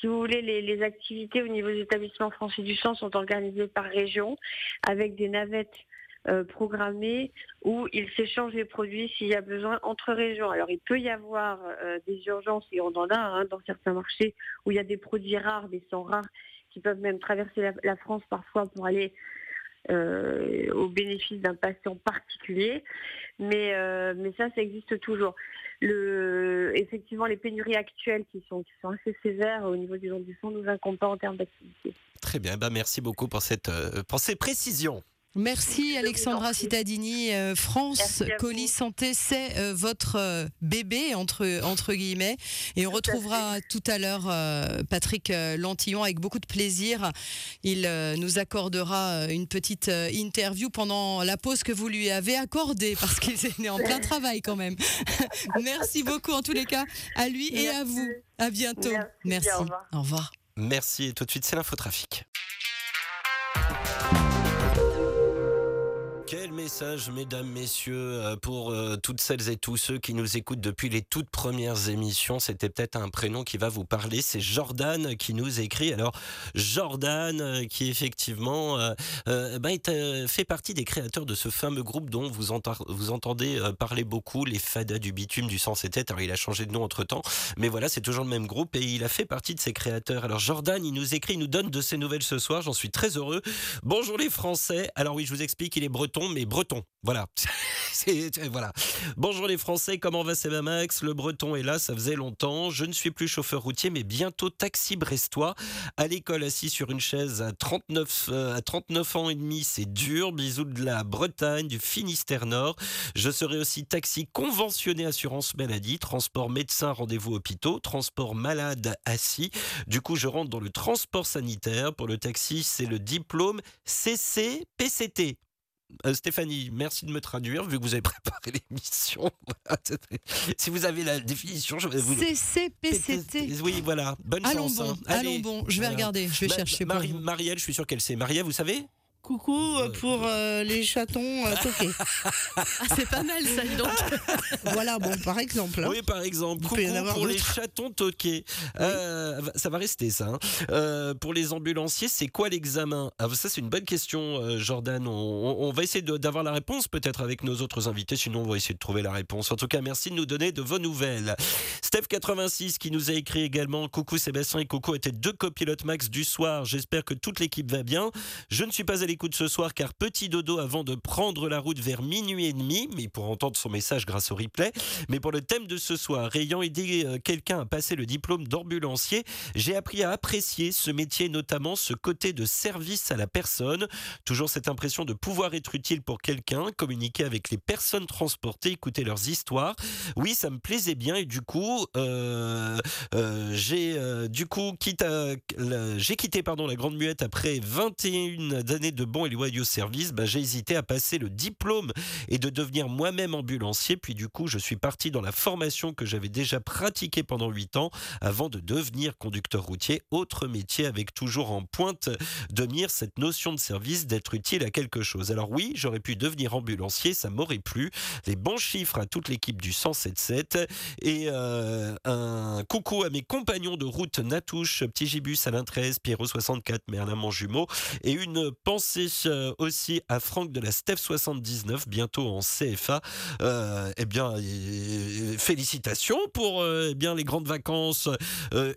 si vous voulez, les, les, activités au niveau des établissements français du sang sont organisées par région avec des navettes euh, programmés où ils s'échangent les produits s'il y a besoin entre régions. Alors il peut y avoir euh, des urgences, et on en a hein, dans certains marchés, où il y a des produits rares, des sangs rares, qui peuvent même traverser la, France parfois pour aller euh, au bénéfice d'un patient particulier. Mais, ça, ça existe toujours. Effectivement, les pénuries actuelles qui sont, assez sévères au niveau du don du sang nous incomptent pas en termes d'activité. Très bien, bah merci beaucoup pour, cette, pour ces précisions. Merci Alexandra Cittadini. Euh, France Colis Santé, c'est euh, votre euh, bébé entre entre guillemets, et on retrouvera tout à l'heure Patrick Lantillon avec beaucoup de plaisir. Il nous accordera une petite interview pendant la pause que vous lui avez accordée parce qu'il est en plein travail quand même. Merci beaucoup en tous les cas à lui et à vous. À bientôt. Merci. Au revoir. Merci et tout de suite c'est l'infotrafic. Quel message, mesdames, messieurs, euh, pour euh, toutes celles et tous ceux qui nous écoutent depuis les toutes premières émissions? C'était peut-être un prénom qui va vous parler. C'est Jordan qui nous écrit. Alors, Jordan, euh, qui effectivement ben, fait partie des créateurs de ce fameux groupe dont vous, vous entendez parler beaucoup, les Fadas du bitume, du sens et tête. Alors, il a changé de nom entre temps, mais voilà, c'est toujours le même groupe et il a fait partie de ses créateurs. Alors, Jordan, il nous écrit, il nous donne de ses nouvelles ce soir. J'en suis très heureux. Bonjour les Français. Alors, oui, je vous explique, il est breton mais breton. Voilà. voilà. Bonjour les Français, comment va Sébastien Max? Le breton est là, ça faisait longtemps. Je ne suis plus chauffeur routier, mais bientôt taxi brestois. À l'école, assis sur une chaise à 39, euh, à 39 ans et demi, c'est dur. Bisous de la Bretagne, du Finistère Nord. Je serai aussi taxi conventionné assurance maladie, transport médecin, rendez-vous hôpitaux, transport malade assis. Du coup, je rentre dans le transport sanitaire. Pour le taxi, c'est le diplôme CC-PCT. Euh, Stéphanie, merci de me traduire vu que vous avez préparé l'émission. si vous avez la définition, je vais vous. CCPCT. Oui, voilà. Bonne allons chance. Bon, hein. Allons bon, je vais regarder, je vais chercher. Marielle, je suis sûr qu'elle sait. Maria, vous savez? Coucou euh, pour euh, les chatons euh, toqués. Ah, c'est pas mal ça, donc. voilà, bon, par exemple. Hein. Oui, par exemple. Coucou pour les chatons toqués. ça va rester ça. Hein. pour les ambulanciers, c'est quoi l'examen? Ah, Ça, c'est une bonne question, Jordan. On, va essayer d'avoir la réponse peut-être avec nos autres invités. Sinon, on va essayer de trouver la réponse. En tout cas, merci de nous donner de vos nouvelles. Steph86 qui nous a écrit également Coucou Sébastien et Coucou étaient deux copilotes max du soir. J'espère que toute l'équipe va bien. Je ne suis pas allé écoute ce soir car petit dodo avant de prendre la route vers minuit et demi, mais pour entendre son message grâce au replay. Mais pour le thème de ce soir, ayant aidé euh, quelqu'un à passer le diplôme d'ambulancier, j'ai appris à apprécier ce métier, notamment ce côté de service à la personne. Toujours cette impression de pouvoir être utile pour quelqu'un, communiquer avec les personnes transportées, écouter leurs histoires. Oui, ça me plaisait bien et du coup, euh, euh, j'ai du coup j'ai quitté pardon la grande muette après 21 années de de bons et loyaux services, bah, j'ai hésité à passer le diplôme et de devenir moi-même ambulancier. Puis du coup, je suis parti dans la formation que j'avais déjà pratiquée pendant 8 ans avant de devenir conducteur routier. Autre métier avec toujours en pointe de mire cette notion de service, d'être utile à quelque chose. Alors oui, j'aurais pu devenir ambulancier, ça m'aurait plu. Les bons chiffres à toute l'équipe du 177 et euh, un coucou à mes compagnons de route Natouche, Petit Gibus, Alain 13, Pierrot 64, Merlin mon jumeau et une pensée euh, aussi à Franck de la Steph 79, bientôt en CFA. Euh, eh bien, félicitations pour eh bien les grandes vacances.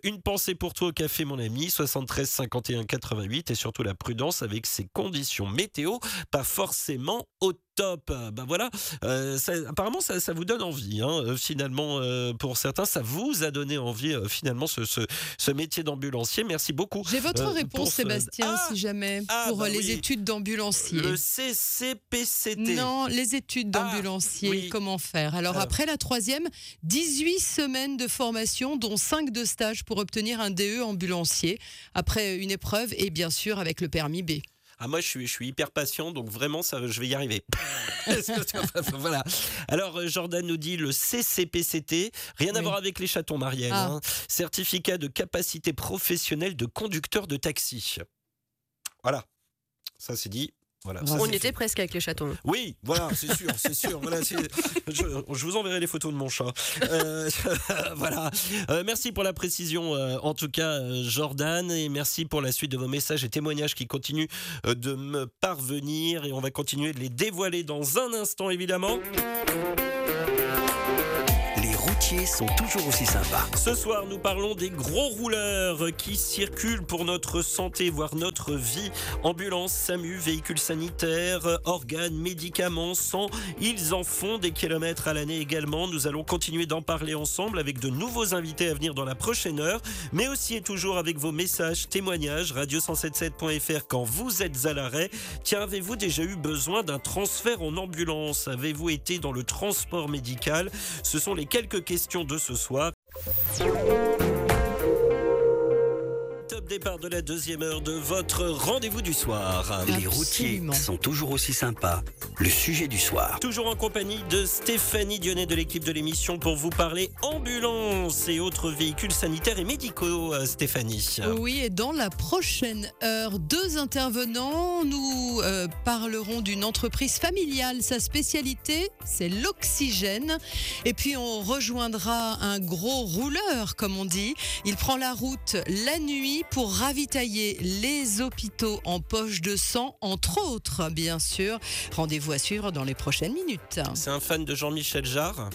une pensée pour toi au café mon ami 73 51 88 et surtout la prudence avec ces conditions météo, pas forcément au top. Ben voilà, euh, apparemment ça, vous donne envie. Hein, euh, finalement, euh, pour certains, ça vous a donné envie finalement ce, ce, métier d'ambulancier. Merci beaucoup. J'ai votre réponse, Sébastien, ah si jamais, ah, pour bah les études d'ambulancier. Le CCPCT. Non, les études ah, d'ambulancier. Comment faire? Alors après la troisième, 18 semaines de formation, dont 5 de stage pour obtenir un DE ambulancier. Après une épreuve et bien sûr avec le permis B. Ah, moi, je suis, je suis hyper patient, donc vraiment, ça, je vais y arriver. voilà. Alors, euh, Jordan nous dit le CCPCT, rien à voir avec les chatons, Marielle. Ah. Hein. Certificat de capacité professionnelle de conducteur de taxi. Voilà. Ça, c'est dit. On était presque avec les chatons. Oui, voilà, c'est sûr, c'est sûr. je, vous enverrai les photos de mon chat. Euh, voilà. Euh, merci pour la précision, euh, en tout cas, Jordan, et merci pour la suite de vos messages et témoignages qui continuent de me parvenir. Et on va continuer de les dévoiler dans un instant, évidemment sont toujours aussi sympas. Ce soir, nous parlons des gros rouleurs qui circulent pour notre santé, voire notre vie. Ambulance, SAMU, véhicules sanitaires, organes, médicaments, sang. Ils en font des kilomètres à l'année également. Nous allons continuer d'en parler ensemble avec de nouveaux invités à venir dans la prochaine heure, mais aussi et toujours avec vos messages, témoignages, radio177.fr quand vous êtes à l'arrêt. Tiens, avez-vous déjà eu besoin d'un transfert en ambulance? Avez-vous été dans le transport médical? Ce sont les quelques questions de ce soir. Top départ de la deuxième heure de votre rendez-vous du soir. Les routiers sont toujours aussi sympas. Le sujet du soir. Toujours en compagnie de Stéphanie Dionnet de l'équipe de l'émission pour vous parler ambulance et autres véhicules sanitaires et médicaux, euh, Stéphanie. Oui, et dans la prochaine heure, deux intervenants. Nous euh, parlerons d'une entreprise familiale. Sa spécialité, c'est l'oxygène. Et puis on rejoindra un gros rouleur, comme on dit. Il prend la route la nuit pour ravitailler les hôpitaux en poche de sang, entre autres, bien sûr. Rendez-vous à suivre dans les prochaines minutes. C'est un fan de Jean-Michel Jarre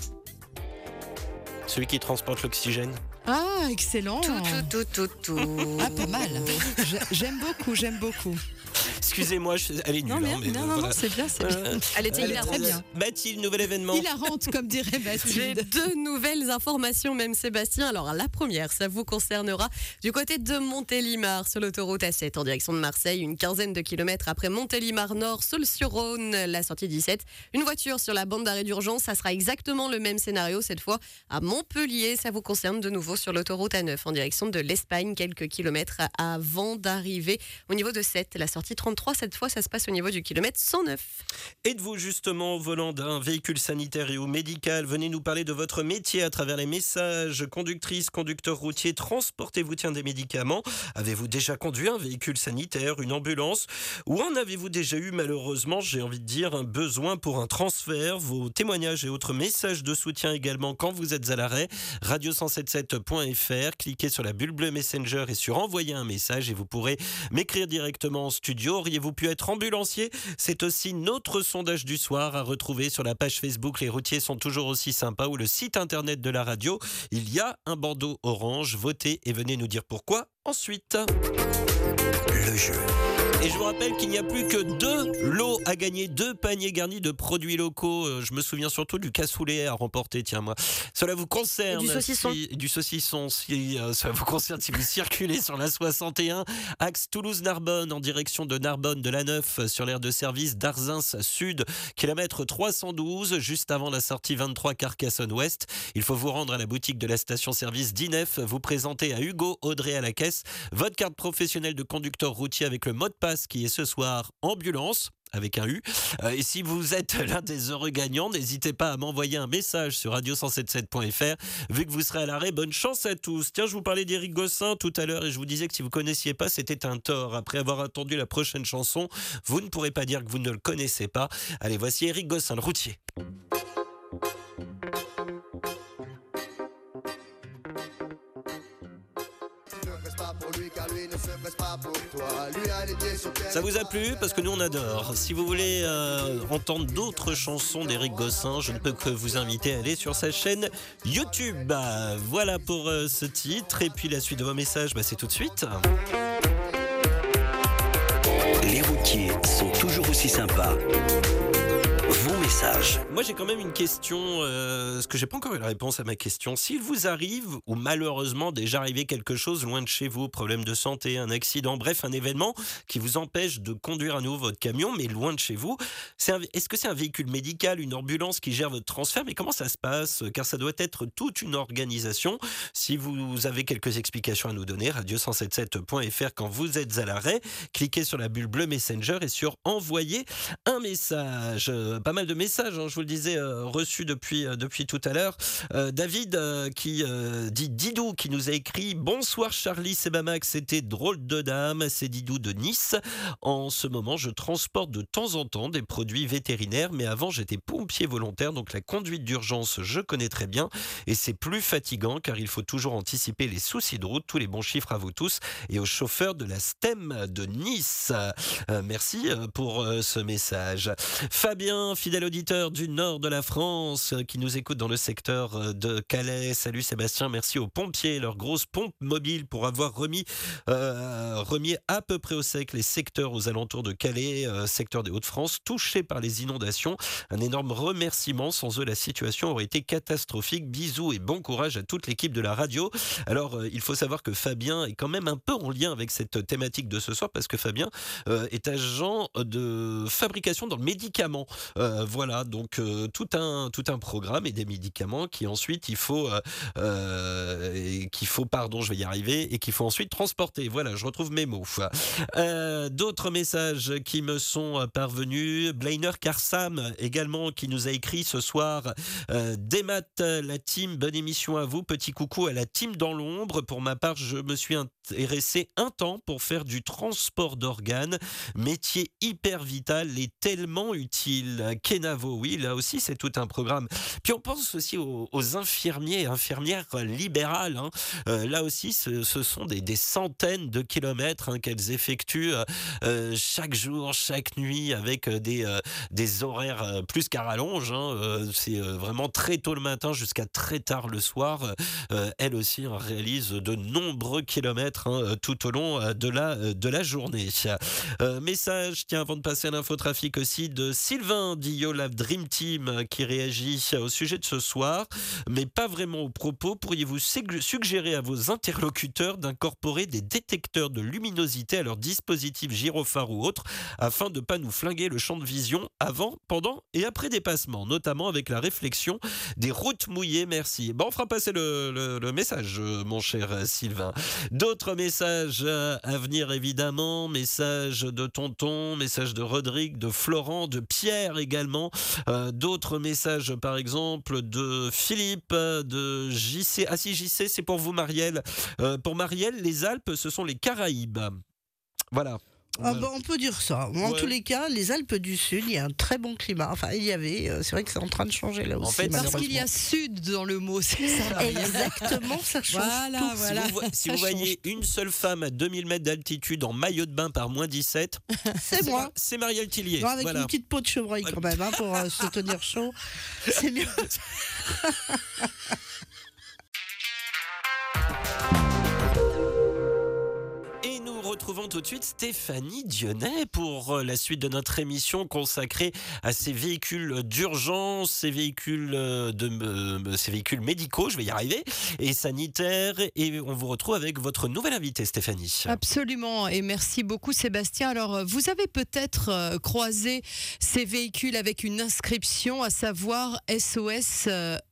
Celui qui transporte l'oxygène ah, excellent. Tout, tout, tout, tout, Ah, pas mal. J'aime beaucoup, j'aime beaucoup. Excusez-moi, elle est nulle. Non, hein, non, non, c'est bien, c'est bien. Euh, elle était très bien. Mathilde, nouvel événement. Il la rentre, comme dirait Mathilde. J'ai deux nouvelles informations, même Sébastien. Alors, la première, ça vous concernera du côté de Montélimar, sur l'autoroute A7, en direction de Marseille, une quinzaine de kilomètres après Montélimar Nord, Seul-sur-Rhône, la sortie 17. Une voiture sur la bande d'arrêt d'urgence, ça sera exactement le même scénario, cette fois à Montpellier. Ça vous concerne de nouveau sur l'autoroute A9, en direction de l'Espagne, quelques kilomètres avant d'arriver au niveau de 7, la sortie 33. Cette fois, ça se passe au niveau du kilomètre 109. Êtes-vous justement au volant d'un véhicule sanitaire ou médical? Venez nous parler de votre métier à travers les messages. Conductrice, conducteur routier, transportez-vous tiens des médicaments? Avez-vous déjà conduit un véhicule sanitaire, une ambulance? Ou en avez-vous déjà eu malheureusement, j'ai envie de dire, un besoin pour un transfert? Vos témoignages et autres messages de soutien également quand vous êtes à l'arrêt. Radio177.fr, cliquez sur la bulle bleue Messenger et sur envoyer un message et vous pourrez m'écrire directement en studio. Auriez-vous pu être ambulancier? C'est aussi notre sondage du soir à retrouver sur la page Facebook Les routiers sont toujours aussi sympas ou le site internet de la radio. Il y a un bandeau orange. Votez et venez nous dire pourquoi ensuite. Le jeu. Et je vous rappelle qu'il n'y a plus que deux lots à gagner, deux paniers garnis de produits locaux. Euh, je me souviens surtout du cassoulet à remporter, tiens moi. Cela vous concerne. du saucisson. du saucisson, si euh, cela vous concerne si vous circulez sur la 61, axe Toulouse-Narbonne en direction de Narbonne, de la 9 sur l'aire de service d'Arzins Sud, kilomètre 312, juste avant la sortie 23 Carcassonne-Ouest. Il faut vous rendre à la boutique de la station-service d'INEF, vous présenter à Hugo Audrey à la caisse votre carte professionnelle de conducteur conducteur routier avec le mot de passe qui est ce soir ambulance avec un U. Euh, et si vous êtes l'un des heureux gagnants, n'hésitez pas à m'envoyer un message sur radio177.fr. Vu que vous serez à l'arrêt, bonne chance à tous. Tiens, je vous parlais d'Éric Gossin tout à l'heure et je vous disais que si vous connaissiez pas, c'était un tort. Après avoir attendu la prochaine chanson, vous ne pourrez pas dire que vous ne le connaissez pas. Allez, voici Éric Gossin, le routier. Ça vous a plu Parce que nous on adore. Si vous voulez euh, entendre d'autres chansons d'Éric Gossin, je ne peux que vous inviter à aller sur sa chaîne YouTube. Voilà pour euh, ce titre. Et puis la suite de vos messages, bah, c'est tout de suite. Les routiers sont toujours aussi sympas. Moi, j'ai quand même une question, euh, parce que j'ai pas encore eu la réponse à ma question. S'il vous arrive, ou malheureusement déjà arrivé quelque chose loin de chez vous, problème de santé, un accident, bref, un événement qui vous empêche de conduire à nouveau votre camion, mais loin de chez vous, est-ce que c'est un véhicule médical, une ambulance qui gère votre transfert? Mais comment ça se passe? Car ça doit être toute une organisation. Si vous avez quelques explications à nous donner, radio177.fr quand vous êtes à l'arrêt, cliquez sur la bulle bleue Messenger et sur envoyer un message. Euh, pas mal de messages, hein, je vous le disais, euh, reçus depuis, euh, depuis tout à l'heure. David qui dit Didou qui nous a écrit Bonsoir Charlie, c'est Bamax, c'était drôle de dame, c'est Didou de Nice. En ce moment, je transporte de temps en temps des produits vétérinaires, mais avant j'étais pompier volontaire, donc la conduite d'urgence je connais très bien et c'est plus fatigant car il faut toujours anticiper les soucis de route. Tous les bons chiffres à vous tous et aux chauffeurs de la STEM de Nice. merci pour ce message. Fabien, fidèle auditeur du nord de la France, euh, qui nous écoute dans le secteur euh, de Calais. Salut Sébastien, merci aux pompiers, leur grosse pompe mobile pour avoir remis, euh, remis à peu près au sec les secteurs aux alentours de Calais, secteur des Hauts-de-France, touchés par les inondations. Un énorme remerciement. Sans eux, la situation aurait été catastrophique. Bisous et bon courage à toute l'équipe de la radio. Alors, il faut savoir que Fabien est quand même un peu en lien avec cette thématique de ce soir parce que Fabien est agent de fabrication dans le médicament. Euh, voilà, donc euh, tout un tout un programme et des médicaments qui ensuite il faut euh, qu'il faut pardon, je vais y arriver et qu'il faut ensuite transporter. Voilà, je retrouve mes mots. D'autres messages qui me sont parvenus. Blainer Karsam également qui nous a écrit ce soir. Démat la team, bonne émission à vous. Petit coucou à la team dans l'ombre. Pour ma part, je me suis intéressé un temps pour faire du transport d'organes, métier hyper vital et tellement utile. Kenavo, oui, là aussi c'est tout un programme. Puis on pense aussi aux, infirmiers infirmières libérales. Hein. Euh, là aussi, ce, sont des, centaines de kilomètres hein, qu'elles effectuent euh, euh, chaque jour, chaque nuit, avec des, des horaires plus qu'à rallonge. Hein. c'est vraiment très tôt le matin jusqu'à très tard le soir. elles aussi réalisent de nombreux kilomètres tout au long de la, de la journée. message, tiens, avant de passer à l'infotrafic aussi, de Sylvain Dillot, Dream Team, qui réagit au sujet de ce soir, mais pas vraiment au propos. Pourriez-vous suggérer à vos interlocuteurs d'incorporer des détecteurs de luminosité à leur dispositif gyrophare ou autre, afin de ne pas nous flinguer le champ de vision avant, pendant et après dépassement, notamment avec la réflexion des routes mouillées? Merci. Bon, on fera passer le, le message, mon cher Sylvain. D'autres messages à venir, évidemment. Message de Tonton, message de Rodrigue, de Florent, de Pierre également. Euh, d'autres messages, par exemple, de Philippe, de JC. Ah si, JC, c'est pour vous, Marielle. Euh, pour Marielle, les Alpes, ce sont les Caraïbes. Voilà. Ah bah, on peut dire ça. En tous les cas, les Alpes du Sud, il y a un très bon climat. Enfin, il y avait. Euh, c'est vrai que c'est en train de changer là aussi. En fait, parce qu'il y a sud dans le mot, c'est ça. Exactement, ça change tout. Voilà. Si vous, voyez une seule femme à 2000 mètres d'altitude en maillot de bain par moins 17, c'est moi. C'est Marielle Tillier. avec une petite peau de chevreuil quand même hein, pour euh, se tenir chaud. C'est mieux. retrouvons tout de suite Stéphanie Dionnet pour euh, la suite de notre émission consacrée à ces véhicules d'urgence, ces véhicules euh, de euh, ces véhicules médicaux, je vais y arriver, et sanitaires. Et on vous retrouve avec votre nouvelle invitée, Stéphanie. Absolument, et merci beaucoup, Sébastien. Alors, vous avez peut-être croisé ces véhicules avec une inscription, à savoir SOS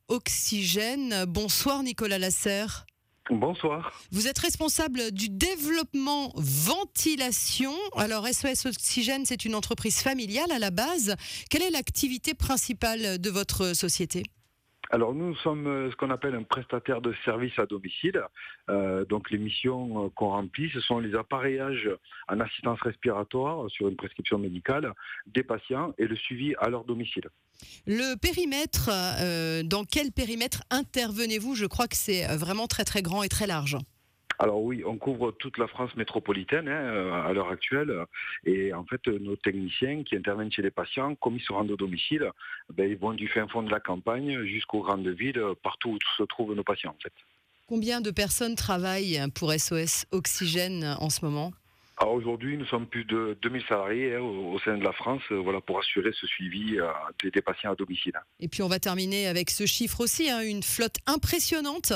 Oxygène. Bonsoir, Nicolas Lasserre. Bonsoir. Vous êtes responsable du développement ventilation. Alors SOS Oxygène, c'est une entreprise familiale à la base. Quelle est l'activité principale de votre société? Alors nous sommes euh, ce qu'on appelle un prestataire de services à domicile. Euh, donc les missions euh, qu'on remplit, ce sont les appareillages en assistance respiratoire sur une prescription médicale des patients et le suivi à leur domicile. Le périmètre, dans quel périmètre intervenez-vous? Je crois que c'est vraiment très très grand et très large. Alors oui, on couvre toute la France métropolitaine hein, à l'heure actuelle. Et en fait, nos techniciens qui interviennent chez les patients, comme ils se rendent au domicile, ben, ils vont du fin fond de la campagne jusqu'aux grandes villes, partout où se trouvent nos patients en fait. Combien de personnes travaillent pour SOS Oxygène en ce moment? Alors aujourd'hui, nous sommes plus de 2000 salariés hein, au, sein de la France euh, voilà, pour assurer ce suivi euh, des, patients à domicile. Et puis on va terminer avec ce chiffre aussi, hein, une flotte impressionnante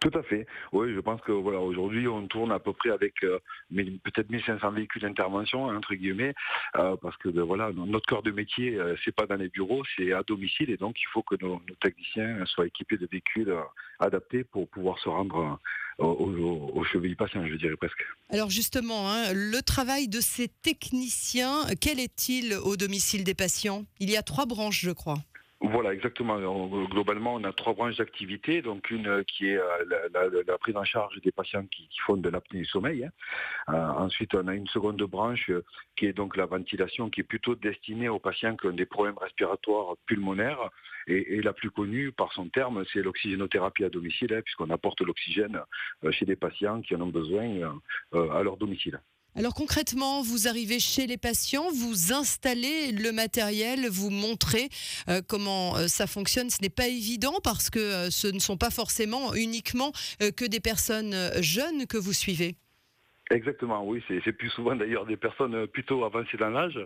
tout à fait. Oui, je pense que voilà, aujourd'hui, on tourne à peu près avec euh, peut-être 1500 véhicules d'intervention, entre guillemets, euh, parce que ben, voilà, notre corps de métier, euh, c'est pas dans les bureaux, c'est à domicile, et donc il faut que nos, techniciens soient équipés de véhicules adaptés pour pouvoir se rendre au, au, cheville patient, je dirais presque. Alors justement, hein, le travail de ces techniciens, quel est-il au domicile des patients? Il y a trois branches, je crois. Voilà, exactement. Globalement, on a trois branches d'activité. Donc une euh, qui est euh, la, prise en charge des patients qui, font de l'apnée du sommeil. Hein. Euh, ensuite, on a une seconde branche qui est donc la ventilation, qui est plutôt destinée aux patients qui ont des problèmes respiratoires pulmonaires. Et, la plus connue par son terme, c'est l'oxygénothérapie à domicile, hein, puisqu'on apporte l'oxygène chez des patients qui en ont besoin à leur domicile. Alors concrètement, vous arrivez chez les patients, vous installez le matériel, vous montrez euh, comment euh, ça fonctionne. Ce n'est pas évident parce que euh, ce ne sont pas forcément uniquement que des personnes jeunes que vous suivez. Exactement, oui, c'est plus souvent d'ailleurs des personnes plutôt avancées dans l'âge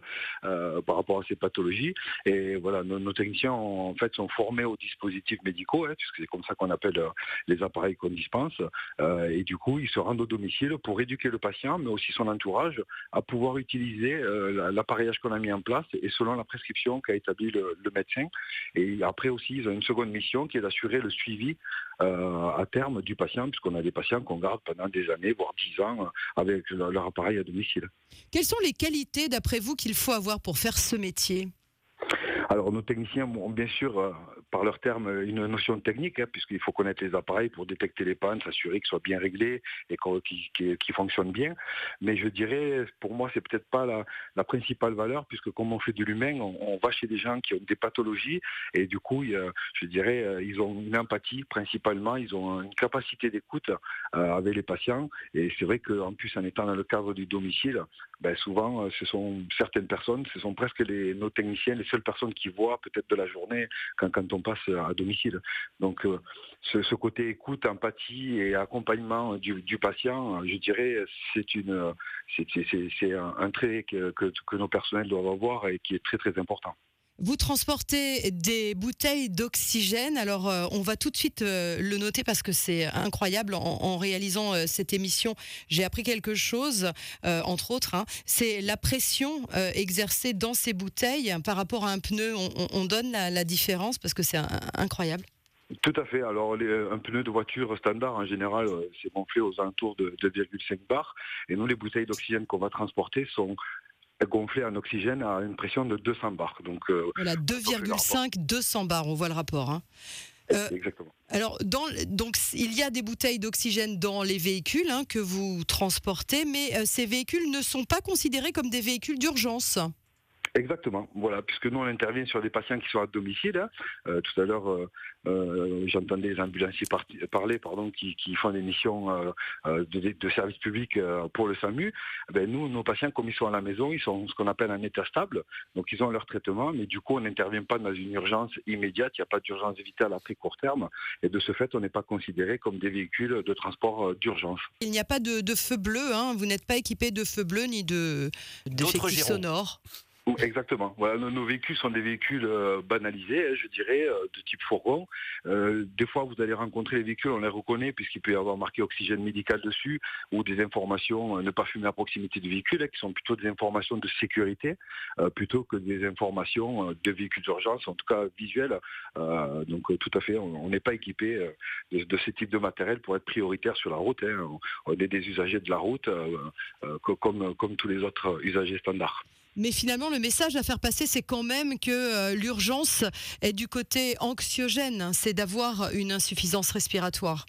euh, par rapport à ces pathologies. Et voilà, nos, techniciens en fait sont formés aux dispositifs médicaux, hein, puisque c'est comme ça qu'on appelle euh, les appareils qu'on dispense. Euh, et du coup, ils se rendent au domicile pour éduquer le patient, mais aussi son entourage, à pouvoir utiliser l'appareillage qu'on a mis en place et selon la prescription qu'a établi le, le, médecin. Et après aussi, ils ont une seconde mission qui est d'assurer le suivi à terme du patient, puisqu'on a des patients qu'on garde pendant des années, voire dix ans avec leur appareil à domicile. Quelles sont les qualités, d'après vous, qu'il faut avoir pour faire ce métier? Alors nos techniciens ont bien sûr, euh, par leur terme, une notion technique, hein, puisqu'il faut connaître les appareils pour détecter les pannes, s'assurer qu'ils soient bien réglés et qu'ils fonctionnent bien. Mais je dirais, pour moi, c'est peut-être pas la, principale valeur, puisque comme on fait de l'humain, on, va chez des gens qui ont des pathologies et du coup, je dirais, euh, ils ont une empathie principalement, ils ont une capacité d'écoute euh, avec les patients. Et c'est vrai qu'en plus, en étant dans le cadre du domicile, ben, souvent, ce sont certaines personnes, ce sont presque les, nos techniciens, les seules personnes qui voit peut-être de la journée quand, quand on passe à domicile. Donc euh, ce, côté écoute, empathie et accompagnement du, patient, je dirais, c'est un, trait que nos personnels doivent avoir et qui est très très important. Vous transportez des bouteilles d'oxygène. Alors, euh, on va tout de suite euh, le noter parce que c'est incroyable. En, réalisant euh, cette émission, j'ai appris quelque chose, entre autres. Hein. c'est la pression exercée dans ces bouteilles par rapport à un pneu. On, donne la, différence parce que c'est incroyable. Tout à fait. Alors, un pneu de voiture standard, en général, c'est gonflé aux alentours de 2,5 bars. Et nous, les bouteilles d'oxygène qu'on va transporter sont gonflé en oxygène à une pression de 200 bars. Donc, euh, voilà, 2,5, 200 bars, on voit le rapport. Hein. Euh, Exactement. Alors, dans, donc, il y a des bouteilles d'oxygène dans les véhicules hein, que vous transportez, mais euh, ces véhicules ne sont pas considérés comme des véhicules d'urgence. Exactement, voilà, puisque nous on intervient sur des patients qui sont à domicile. Hein. Euh, tout à l'heure, euh, euh, j'entendais les ambulanciers parler, pardon, qui, font des missions de, service public pour le SAMU. Eh ben, nous, nos patients, comme ils sont à la maison, ils sont ce qu'on appelle en état stable, donc ils ont leur traitement, mais du coup on n'intervient pas dans une urgence immédiate, il n'y a pas d'urgence vitale à très court terme, et de ce fait on n'est pas considéré comme des véhicules de transport d'urgence. Il n'y a pas de, feu bleu, hein. vous n'êtes pas équipé de feu bleu ni de d'effectifs sonores Exactement. Nos, véhicules sont des véhicules euh, banalisés, hein, je dirais, euh, de type fourgon. Euh, des fois, vous allez rencontrer les véhicules, on les reconnaît puisqu'il peut y avoir marqué oxygène médical dessus ou des informations ne pas fumer à proximité du véhicule, hein, qui sont plutôt des informations de sécurité plutôt que des informations de véhicules d'urgence, en tout cas visuelles. donc tout à fait, on n'est pas équipé de, ce type de matériel pour être prioritaire sur la route. Hein. On est des usagers de la route comme tous les autres usagers standards. Mais finalement, le message à faire passer, c'est quand même que euh, l'urgence est du côté anxiogène, c'est d'avoir une insuffisance respiratoire.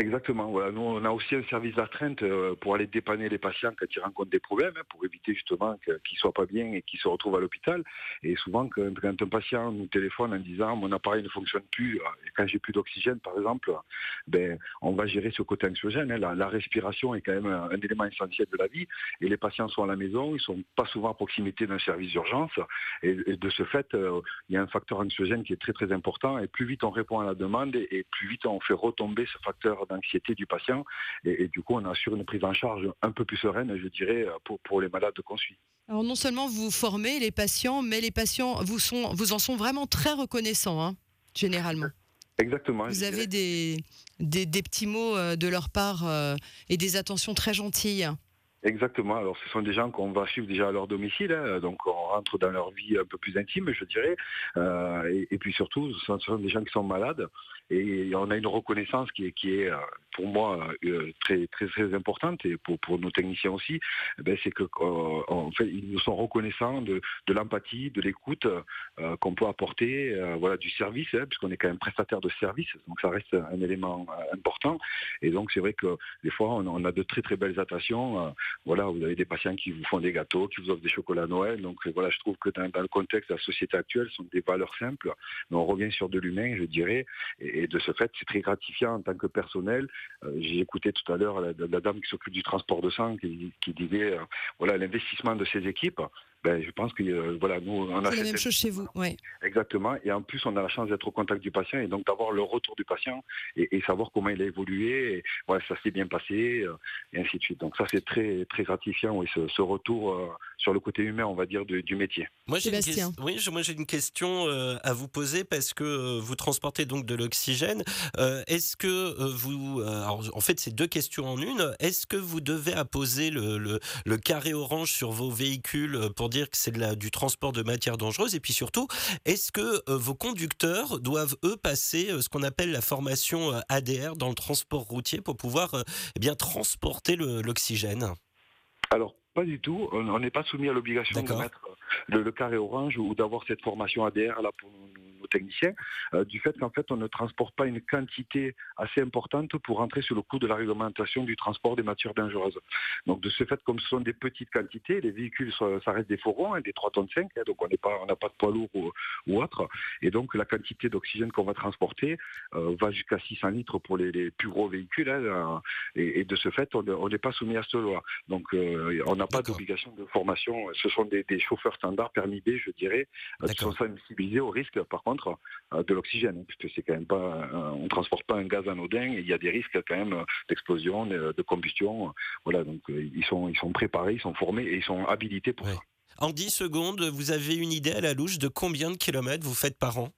Exactement. Voilà. Nous, on a aussi un service d'astreinte euh, pour aller dépanner les patients quand ils rencontrent des problèmes, hein, pour éviter justement qu'ils ne soient pas bien et qu'ils se retrouvent à l'hôpital. Et souvent, quand, un patient nous téléphone en disant mon appareil ne fonctionne plus, euh, et quand j'ai plus d'oxygène, par exemple, ben, on va gérer ce côté anxiogène. Hein. La, respiration est quand même un, élément essentiel de la vie. Et les patients sont à la maison, ils ne sont pas souvent à proximité d'un service d'urgence. Et, de ce fait, euh, il y a un facteur anxiogène qui est très très important. Et plus vite on répond à la demande, et plus vite on fait retomber ce facteur d'anxiété du patient. Et, du coup, on assure une prise en charge un peu plus sereine, je dirais, pour, pour les malades qu'on suit. Alors non seulement vous formez les patients, mais les patients vous, sont, vous en sont vraiment très reconnaissants, hein, généralement. Exactement. Vous avez des, des, des, petits mots euh, de leur part euh, et des attentions très gentilles. Exactement. Alors, ce sont des gens qu'on va suivre déjà à leur domicile, hein. donc on rentre dans leur vie un peu plus intime, je dirais. Euh, et, puis surtout, ce sont, des gens qui sont malades et on a une reconnaissance qui est, qui est pour moi euh, très, très, très importante et pour, pour nos techniciens aussi, eh ben, c'est que euh, fait, ils nous sont reconnaissants de, de l'empathie, de l'écoute euh, qu'on peut apporter, voilà, du service, hein, puisqu'on est quand même prestataire de service, donc ça reste un élément important. Et donc c'est vrai que des fois on, a de très très belles attentions. voilà, vous avez des patients qui vous font des gâteaux, qui vous offrent des chocolats Noël. Donc voilà, je trouve que dans, le contexte de la société actuelle, ce sont des valeurs simples, mais on revient sur de l'humain, je dirais, et de ce fait, c'est très gratifiant en tant que personnel. Euh, j'ai écouté tout à l'heure la, dame qui s'occupe du transport de sang qui, disait euh, voilà l'investissement de ces équipes ben, je pense que euh, voilà, nous on a. C'est la même chose chez vous, oui. Exactement. Et en plus, on a la chance d'être au contact du patient et donc d'avoir le retour du patient et, savoir comment il a évolué. Et, voilà, ça s'est bien passé euh, et ainsi de suite. Donc ça, c'est très très gratifiant, oui, ce, retour euh, sur le côté humain, on va dire, du métier. Moi, j'ai une, oui, moi j'ai une question à vous poser parce que vous transportez donc de l'oxygène. Est-ce que vous, alors, en fait, c'est deux questions en une. Est-ce que vous devez apposer le, le, le carré orange sur vos véhicules pour dire que c'est du transport de matières dangereuses. Et puis surtout, est-ce que euh, vos conducteurs doivent, eux, passer euh, ce qu'on appelle la formation euh, ADR dans le transport routier pour pouvoir eh bien, transporter l'oxygène? Alors, pas du tout. On n'est pas soumis à l'obligation de mettre le, carré orange ou d'avoir cette formation ADR là pour nos techniciens, euh, du fait qu'en fait on ne transporte pas une quantité assez importante pour rentrer sur le coût de la réglementation du transport des matières dangereuses. Donc de ce fait, comme ce sont des petites quantités, les véhicules ça reste des fourgons, hein, des 3 tonnes 5, hein, donc on n'a pas de poids lourd ou, autre, et donc la quantité d'oxygène qu'on va transporter euh, va jusqu'à 600 litres pour les, plus gros véhicules, hein, euh, et, de ce fait on n'est pas soumis à ce loi. Donc on n'a pas d'obligation de formation. Ce sont des, chauffeurs standards permis B, je dirais, qui sont sensibilisés au risque. Par contre euh, de l'oxygène, puisque c'est quand même pas, on transporte pas un gaz anodin, et il y a des risques quand même d'explosion, de, combustion. Voilà, donc euh, ils sont, ils sont préparés, ils sont formés et ils sont habilités pour ça. En 10 secondes, vous avez une idée à la louche de combien de kilomètres vous faites par an?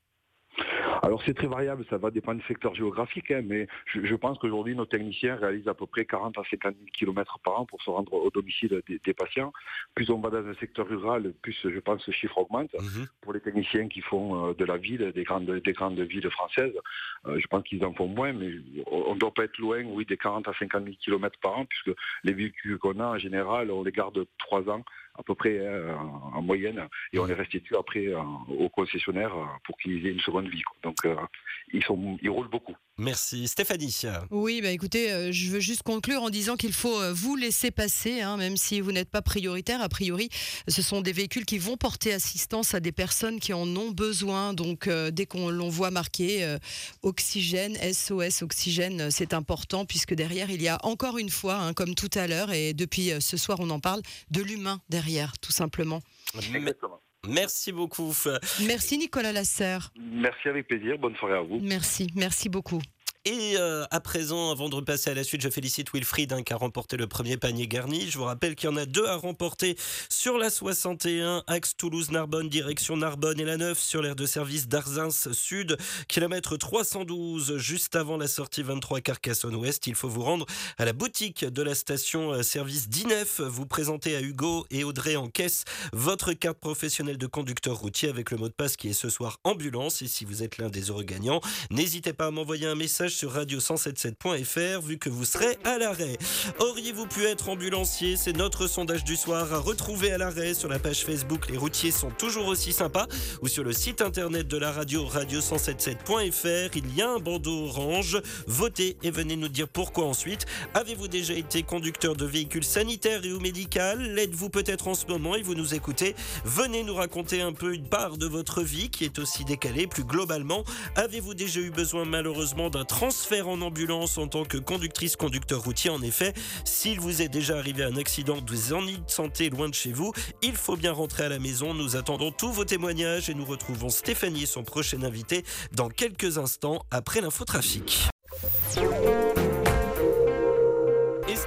Alors c'est très variable, ça va dépendre du secteur géographique, hein, mais je, pense qu'aujourd'hui nos techniciens réalisent à peu près 40 à 50 000 km par an pour se rendre au domicile des, patients. Plus on va dans un secteur rural, plus je pense ce chiffre augmente. Mhm. Pour les techniciens qui font euh, de la ville, des grandes, des grandes villes françaises, euh, je pense qu'ils en font moins, mais on ne doit pas être loin, oui, des 40 à 50 000 km par an, puisque les véhicules qu'on a en général, on les garde 3 ans à peu près hein, en moyenne, et on les restitue après euh, aux concessionnaires euh, pour qu'ils aient une seconde vie. Donc euh, ils, sont, ils roulent beaucoup. Merci. Stéphanie. Oui, bah écoutez, je veux juste conclure en disant qu'il faut vous laisser passer, hein, même si vous n'êtes pas prioritaire. A priori, ce sont des véhicules qui vont porter assistance à des personnes qui en ont besoin. Donc, dès qu'on l'on voit marqué oxygène, SOS oxygène, c'est important puisque derrière, il y a encore une fois, hein, comme tout à l'heure, et depuis ce soir, on en parle, de l'humain derrière tout simplement. Merci beaucoup. Merci Nicolas Lasserre. Merci avec plaisir. Bonne soirée à vous. Merci, merci beaucoup. Et euh, à présent, avant de repasser à la suite, je félicite Wilfried hein, qui a remporté le premier panier garni. Je vous rappelle qu'il y en a deux à remporter sur la 61, axe Toulouse-Narbonne, direction Narbonne et la 9 sur l'aire de service d'Arzins Sud, kilomètre 312, juste avant la sortie 23 Carcassonne-Ouest. Il faut vous rendre à la boutique de la station euh, service d'INEF. Vous présentez à Hugo et Audrey en caisse votre carte professionnelle de conducteur routier avec le mot de passe qui est ce soir ambulance. Et si vous êtes l'un des heureux gagnants, n'hésitez pas à m'envoyer un message sur radio177.fr vu que vous serez à l'arrêt. Auriez-vous pu être ambulancier? C'est notre sondage du soir à retrouver à l'arrêt sur la page Facebook. Les routiers sont toujours aussi sympas ou sur le site internet de la radio radio177.fr. Il y a un bandeau orange. Votez et venez nous dire pourquoi ensuite. Avez-vous déjà été conducteur de véhicules sanitaires et ou médical L'êtes-vous peut-être en ce moment et vous nous écoutez? Venez nous raconter un peu une part de votre vie qui est aussi décalée plus globalement. Avez-vous déjà eu besoin malheureusement d'un transfert en ambulance en tant que conductrice conducteur routier. En effet, s'il vous est déjà arrivé un accident des ennuis de santé loin de chez vous, il faut bien rentrer à la maison. Nous attendons tous vos témoignages et nous retrouvons Stéphanie, son prochain invité, dans quelques instants après l'infotrafic.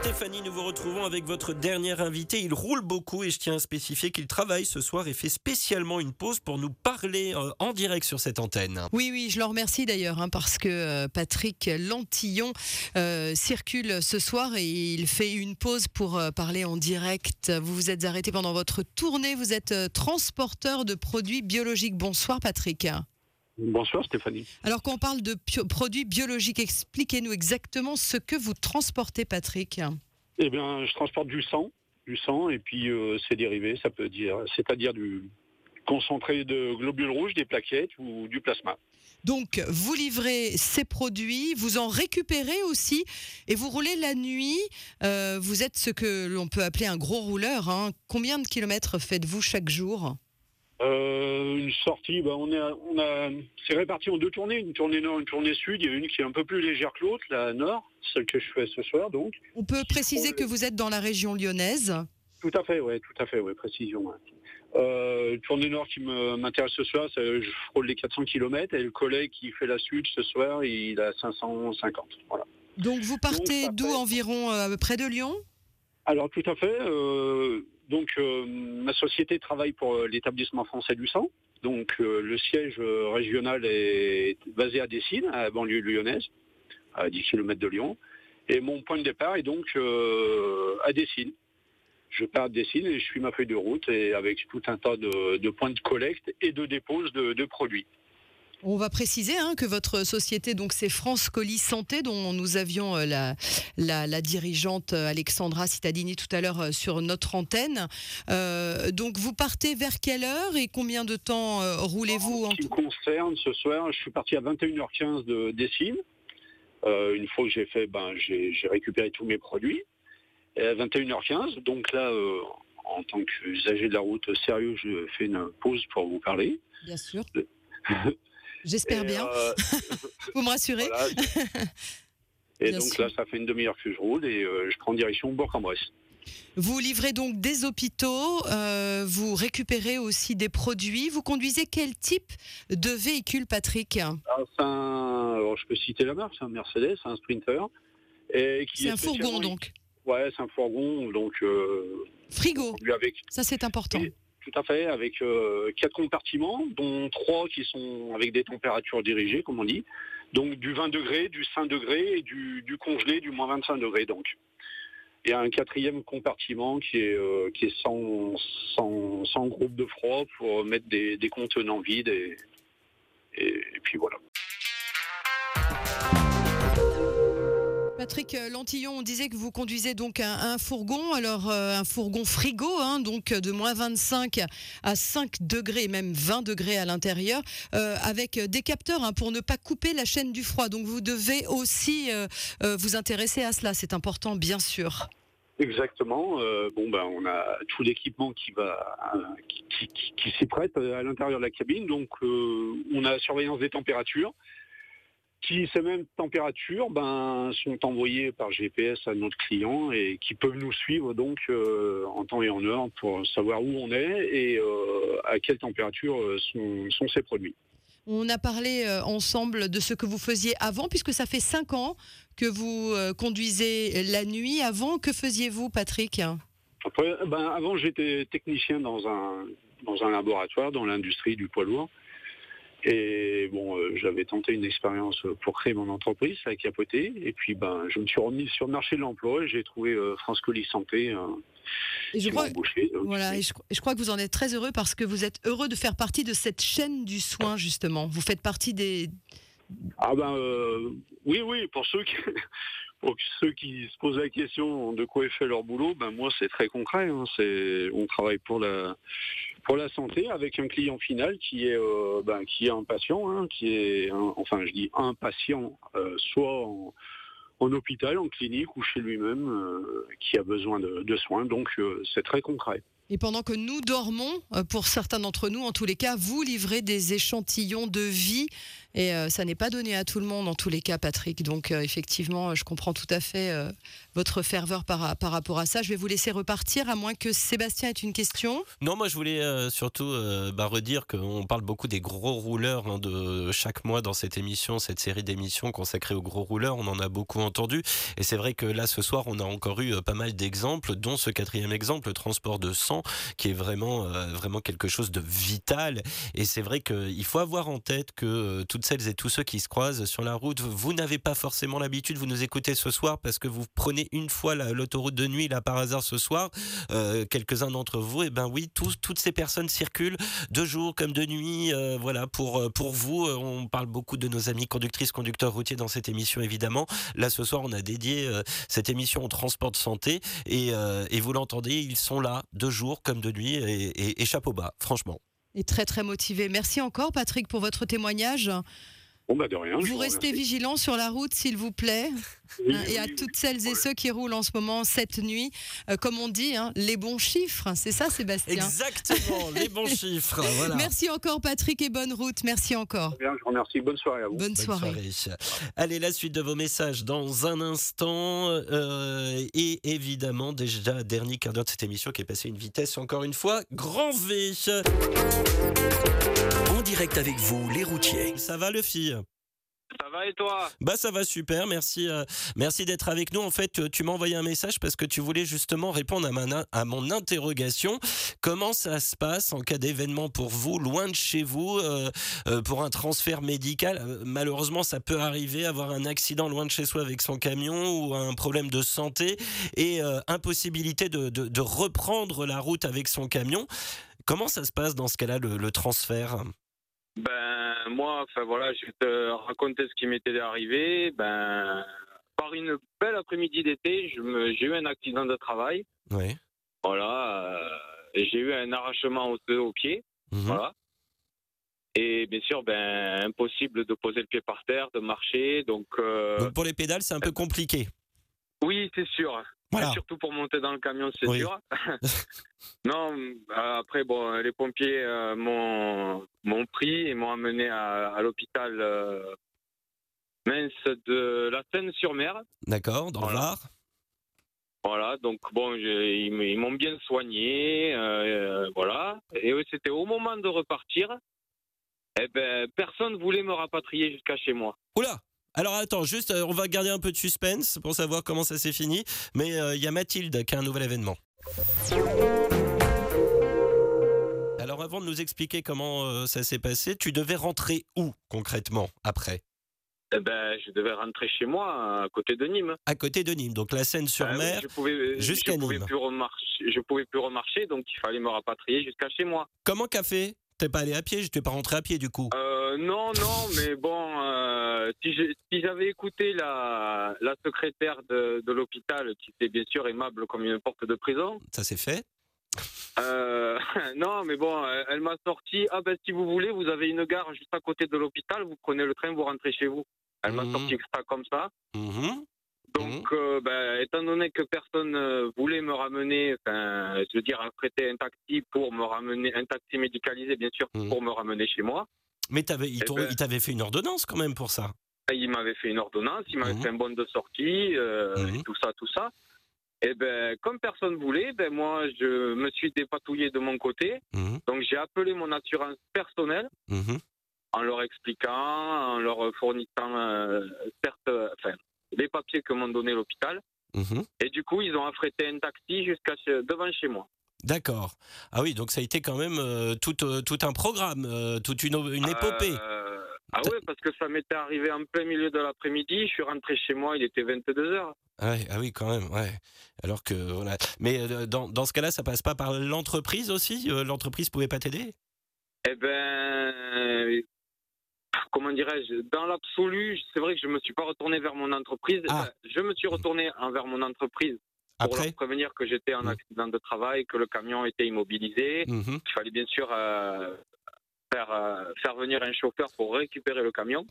Stéphanie, nous vous retrouvons avec votre dernier invité. Il roule beaucoup et je tiens à spécifier qu'il travaille ce soir et fait spécialement une pause pour nous parler euh, en direct sur cette antenne. Oui, oui, je le remercie d'ailleurs hein, parce que euh, Patrick Lantillon euh, circule ce soir et il fait une pause pour parler en direct. Vous vous êtes arrêté pendant votre tournée. Vous êtes transporteur de produits biologiques. Bonsoir Patrick. Bonsoir Stéphanie. Alors quand on parle de produits biologiques, expliquez-nous exactement ce que vous transportez Patrick. Eh bien, je transporte du sang, du sang et puis euh, ses dérivés, ça peut dire, c'est-à-dire du concentré de globules rouges, des plaquettes ou du plasma. Donc, vous livrez ces produits, vous en récupérez aussi et vous roulez la nuit. Euh, vous êtes ce que l'on peut appeler un gros rouleur. Hein. Combien de kilomètres faites-vous chaque jour? Euh, une sortie, bah, on, a, c'est réparti en deux tournées, une tournée nord, une tournée sud. Il y a une qui est un peu plus légère que l'autre, la nord, celle que je fais ce soir. Donc. On peut préciser que vous êtes dans la région lyonnaise. Tout à fait, oui, tout à fait, ouais, précision. Euh, tournée nord qui m'intéresse ce soir, je frôle les 400 km et le collègue qui fait la sud ce soir, il a 550. Voilà. Donc vous partez d'où environ euh, près de Lyon? Alors tout à fait. Euh, donc, euh, ma société travaille pour euh, l'établissement français du sang. Donc, euh, le siège régional est basé à Dessines, à la banlieue lyonnaise, à 10 km de Lyon. Et mon point de départ est donc à Dessines. Je pars à Dessines et je suis ma feuille de route et avec tout un tas de, points de collecte et de dépose de produits. On va préciser hein, que votre société, donc c'est France Colis Santé, dont nous avions euh, la, la, dirigeante euh, Alexandra Cittadini tout à l'heure euh, sur notre antenne. donc vous partez vers quelle heure et combien de temps roulez-vous En ce qui me concerne, ce soir, je suis parti à 21h15 de Dessine. une fois que j'ai fait, ben, j'ai récupéré tous mes produits. Et à 21h15, donc là, en tant qu'usager de la route sérieux, je fais une pause pour vous parler. Bien sûr. J'espère bien. Euh, Vous me rassurez. et donc là, ça fait une demi-heure que je roule et euh, je prends direction Bourg-en-Bresse. Vous livrez donc des hôpitaux, euh, vous récupérez aussi des produits. Vous conduisez quel type de véhicule, Patrick? Ah, alors, Je peux citer la marque, c'est un Mercedes, un Sprinter. C'est un fourgon donc Ouais, c'est un fourgon. Donc, Frigo, ça c'est important tout à fait, avec euh, quatre compartiments, dont trois qui sont avec des températures dirigées, comme on dit. Donc du 20 degrés, du 5 degrés et du, congelé, du moins 25 degrés. Donc. Il y a un quatrième compartiment qui est, euh, sans, groupe de froid pour mettre des, contenants vides et puis voilà. Patrick Lantillon, on disait que vous conduisez donc un, fourgon, alors euh, un fourgon frigo, hein, donc de moins 25 à 5 degrés, même 20 degrés à l'intérieur, euh, avec des capteurs hein, pour ne pas couper la chaîne du froid. Donc vous devez aussi euh, vous intéresser à cela, c'est important bien sûr. Exactement. bon ben on a tout l'équipement qui va qui s'y prête à l'intérieur de la cabine. Donc on a la surveillance des températures qui, ces mêmes températures ben, sont envoyées par GPS à notre client et qui peuvent nous suivre donc euh, en temps et en heure pour savoir où on est et euh, à quelle température euh, sont, ces produits. On a parlé ensemble de ce que vous faisiez avant, puisque ça fait cinq ans que vous conduisez la nuit. Avant, que faisiez-vous, Patrick? Après, ben, avant, j'étais technicien dans un, dans un laboratoire dans l'industrie du poids lourd. Et bon, euh, j'avais tenté une expérience pour créer mon entreprise, ça a capoté. Et puis, ben, je me suis remis sur le marché de l'emploi et j'ai trouvé euh, France Colis Santé. euh, Et je crois, embauché. Donc, voilà, et je, je crois que vous en êtes très heureux parce que vous êtes heureux de faire partie de cette chaîne du soin, justement. Vous faites partie des. Ah ben euh, oui, oui, pour ceux qui pour ceux qui se posent la question de quoi est fait leur boulot, ben moi c'est très concret. hein. C'est on travaille pour la pour la santé avec un client final qui est euh, ben, qui est un patient, hein, qui est enfin je dis un patient, euh, soit en, hôpital, en clinique ou chez lui-même, euh, qui a besoin de, soins. Donc c'est très concret. Et pendant que nous dormons, pour certains d'entre nous, en tous les cas, vous livrez des échantillons de vie. Et euh, ça n'est pas donné à tout le monde, en tous les cas, Patrick. Donc, euh, effectivement, je comprends tout à fait euh, votre ferveur par, rapport à ça. Je vais vous laisser repartir, à moins que Sébastien ait une question. Non, moi je voulais euh, surtout euh, bah, redire qu'on parle beaucoup des gros rouleurs hein, de chaque mois dans cette émission, cette série d'émissions consacrée aux gros rouleurs. On en a beaucoup entendu. Et c'est vrai que là, ce soir, on a encore eu euh, pas mal d'exemples, dont ce quatrième exemple, le transport de sang, qui est vraiment, vraiment quelque chose de vital. Et c'est vrai qu'il faut avoir en tête que toutes celles et tous ceux qui se croisent sur la route, vous n'avez pas forcément l'habitude, vous nous écoutez ce soir parce que vous prenez une fois la- l'autoroute de nuit, là par hasard ce soir, euh, quelques-uns d'entre vous, et ben oui, tous, toutes ces personnes circulent de jour comme de nuit. euh, voilà, pour, euh, pour vous, on parle beaucoup de nos amis conductrices, conducteurs routiers dans cette émission, évidemment. Là, ce soir, on a dédié euh, cette émission au transport de santé. Et, euh, et vous l'entendez, ils sont là de jour comme de nuit et, et- et chapeau bas, franchement. Et très, très motivé. Merci encore, Patrick, pour votre témoignage. Bon bah de rien. je Vous restez vigilant sur la route, s'il vous plaît. Oui, Hein, et à toutes celles et ceux qui roulent en ce moment cette nuit, euh, comme on dit, hein, les bons chiffres. C'est ça, Sébastien? Exactement, les bons chiffres. Voilà. Merci encore, Patrick, et bonne route. Merci encore. Bien, je vous remercie. Bonne soirée à vous. Bonne Bonne soirée. soirée. Allez, la suite de vos messages dans un instant. euh, et évidemment, déjà, dernier quart d'heure de cette émission qui est passé une vitesse, encore une fois, grand V. En direct avec vous, les routiers. Ça va, le fille? Ça va et toi? Bah ça va super, merci, euh, merci d'être avec nous. En fait, tu m'as envoyé un message parce que tu voulais justement répondre à, ma, à mon interrogation. Comment ça se passe en cas d'événement pour vous, loin de chez vous, euh, euh, pour un transfert médical? Malheureusement, ça peut arriver, avoir un accident loin de chez soi avec son camion ou un problème de santé et impossibilité de, de- de reprendre la route avec son camion. Comment ça se passe dans ce cas-là, le, le transfert? Ben moi, enfin voilà, je vais te raconter ce qui m'était arrivé. Ben par une belle après-midi d'été, j'ai eu un accident de travail. Oui. Voilà, euh, j'ai eu un arrachement osseux au pied. Mhm. Voilà. Et bien sûr, ben impossible de poser le pied par terre, de marcher. Donc euh, Donc pour les pédales, c'est un peu compliqué. oui, c'est sûr. Voilà. Surtout pour monter dans le camion, c'est Oui. sûr. non, euh, après, bon, les pompiers euh, m'ont pris et m'ont amené à, à l'hôpital euh, mince de la Seine-sur-Mer. D'accord, dans Voilà. Var Voilà, donc bon, ils m'ont bien soigné, euh, voilà. Et c'était au moment de repartir. Eh ben, personne voulait me rapatrier jusqu'à chez moi. Oula alors attends, juste, euh, on va garder un peu de suspense pour savoir comment ça s'est fini. Mais euh, il y a Mathilde qui a un nouvel événement. Alors avant de nous expliquer comment euh, ça s'est passé, tu devais rentrer où concrètement après? Eh ben, je devais rentrer chez moi, à côté de Nîmes. À côté de Nîmes, donc la Seine-sur-Mer. Ah jusqu'à je pouvais Nîmes. plus remarcher, je pouvais plus remarcher, donc il fallait me rapatrier jusqu'à chez moi. Comment fait T'es pas allé à pied, je t'ai pas rentré à pied du coup. Euh, non, non, mais bon, euh, si j'avais écouté la, la secrétaire de, de l'hôpital, qui était bien sûr aimable comme une porte de prison, Ça s'est fait euh, non, mais bon, elle, m'a sorti, ah ben si vous voulez, vous avez une gare juste à côté de l'hôpital, vous prenez le train, vous rentrez chez vous. Elle m'a Mhm. sorti ça comme ça. Mhm. Donc, euh, ben, étant donné que personne euh, voulait me ramener, enfin, je veux dire, prêter un taxi pour me ramener, un taxi médicalisé, bien sûr, Mhm. pour me ramener chez moi, Mais t'avais, il Eh ben- il t'avait fait une ordonnance quand même pour ça. il m'avait fait une ordonnance, il m'avait Mhm. fait un bon de sortie, euh, Mhm. et tout ça, tout ça. Et ben, comme personne voulait, ben moi, je me suis dépatouillé de mon côté. Mhm. Donc, j'ai appelé mon assurance personnelle Mhm. en leur expliquant, en leur fournissant euh, certes, enfin, les papiers que m'ont donné l'hôpital. Mhm. Et du coup, ils ont affrété un taxi jusqu'à devant chez moi. D'accord. Ah oui, donc ça a été quand même euh, tout, euh, tout un programme, euh, toute une, une épopée. Ah ouais, parce que ça m'était arrivé en plein milieu de l'après-midi. Je suis rentré chez moi, il était 22h. Ah ouais, ah oui, quand même, ouais. Alors que voilà. Mais dans, dans ce cas-là, ça passe pas par l'entreprise aussi L'entreprise pouvait pas t'aider? Eh ben, comment dirais-je, dans l'absolu, c'est vrai que je me suis pas retourné vers mon entreprise. Ah. Enfin, je me suis retourné envers mon entreprise pour Après leur prévenir que j'étais en accident de travail, que le camion était immobilisé. Mhm. Il fallait bien sûr euh, faire, euh, faire venir un chauffeur pour récupérer le camion.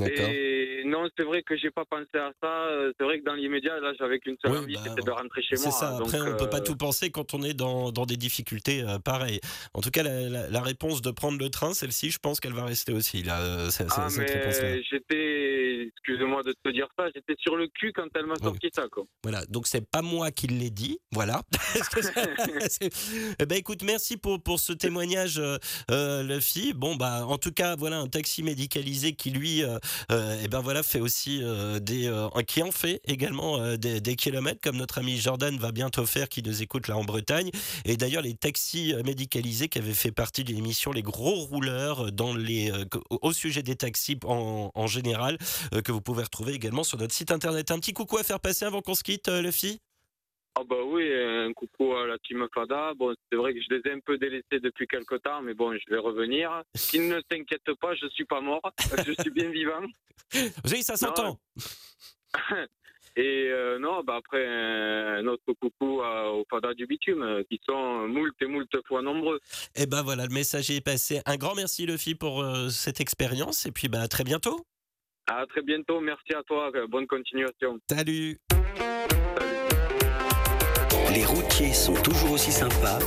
Et non, c'est vrai que j'ai pas pensé à ça. Euh, C'est vrai que dans l'immédiat, là, j'avais qu'une seule Oui, envie, bah, c'était de rentrer chez C'est moi. ça, après Donc, on peut pas euh, tout penser quand on est dans, dans des difficultés euh, pareilles. En tout cas, la, la- la réponse de prendre le train, celle-ci, je pense qu'elle va rester aussi, là, euh, c'est- c'est- Ah, cette mais j'étais, excusez-moi de te dire ça, j'étais sur le cul quand elle m'a sorti ça, quoi. Voilà, donc c'est pas moi qui l'ai dit, voilà. Eh ben écoute, merci pour, pour ce témoignage, euh, euh, Luffy. Bon bah en tout cas voilà un taxi médicalisé qui lui, euh, euh, eh ben voilà fait aussi euh, des, qui en fait également des, des kilomètres comme notre ami Jordan va bientôt faire, qui nous écoute là en Bretagne. Et d'ailleurs les taxis médicalisés qui avaient fait partie de l'émission Les Gros Rouleurs dans les au sujet des taxis en, en général que vous pouvez retrouver également sur notre site internet. Un petit coucou à faire passer avant qu'on se quitte, euh, Luffy Ah bah oui, un coucou à la team Fada. Bon, c'est vrai que je les ai un peu délaissés depuis quelque temps, mais bon, je vais revenir. Qu'ils ne s'inquiètent pas, je suis pas mort, je suis bien vivant. Oui, ça s'entend. Et euh, non, bah après, un autre coucou à- aux Fada du bitume, euh, qui sont moult et moult fois nombreux. Et ben voilà, le message est passé. Un grand merci, Luffy, pour euh, cette expérience. Et puis bah, à très bientôt. À très bientôt, merci à toi, bonne continuation. Salut Les routiers sont toujours aussi sympas.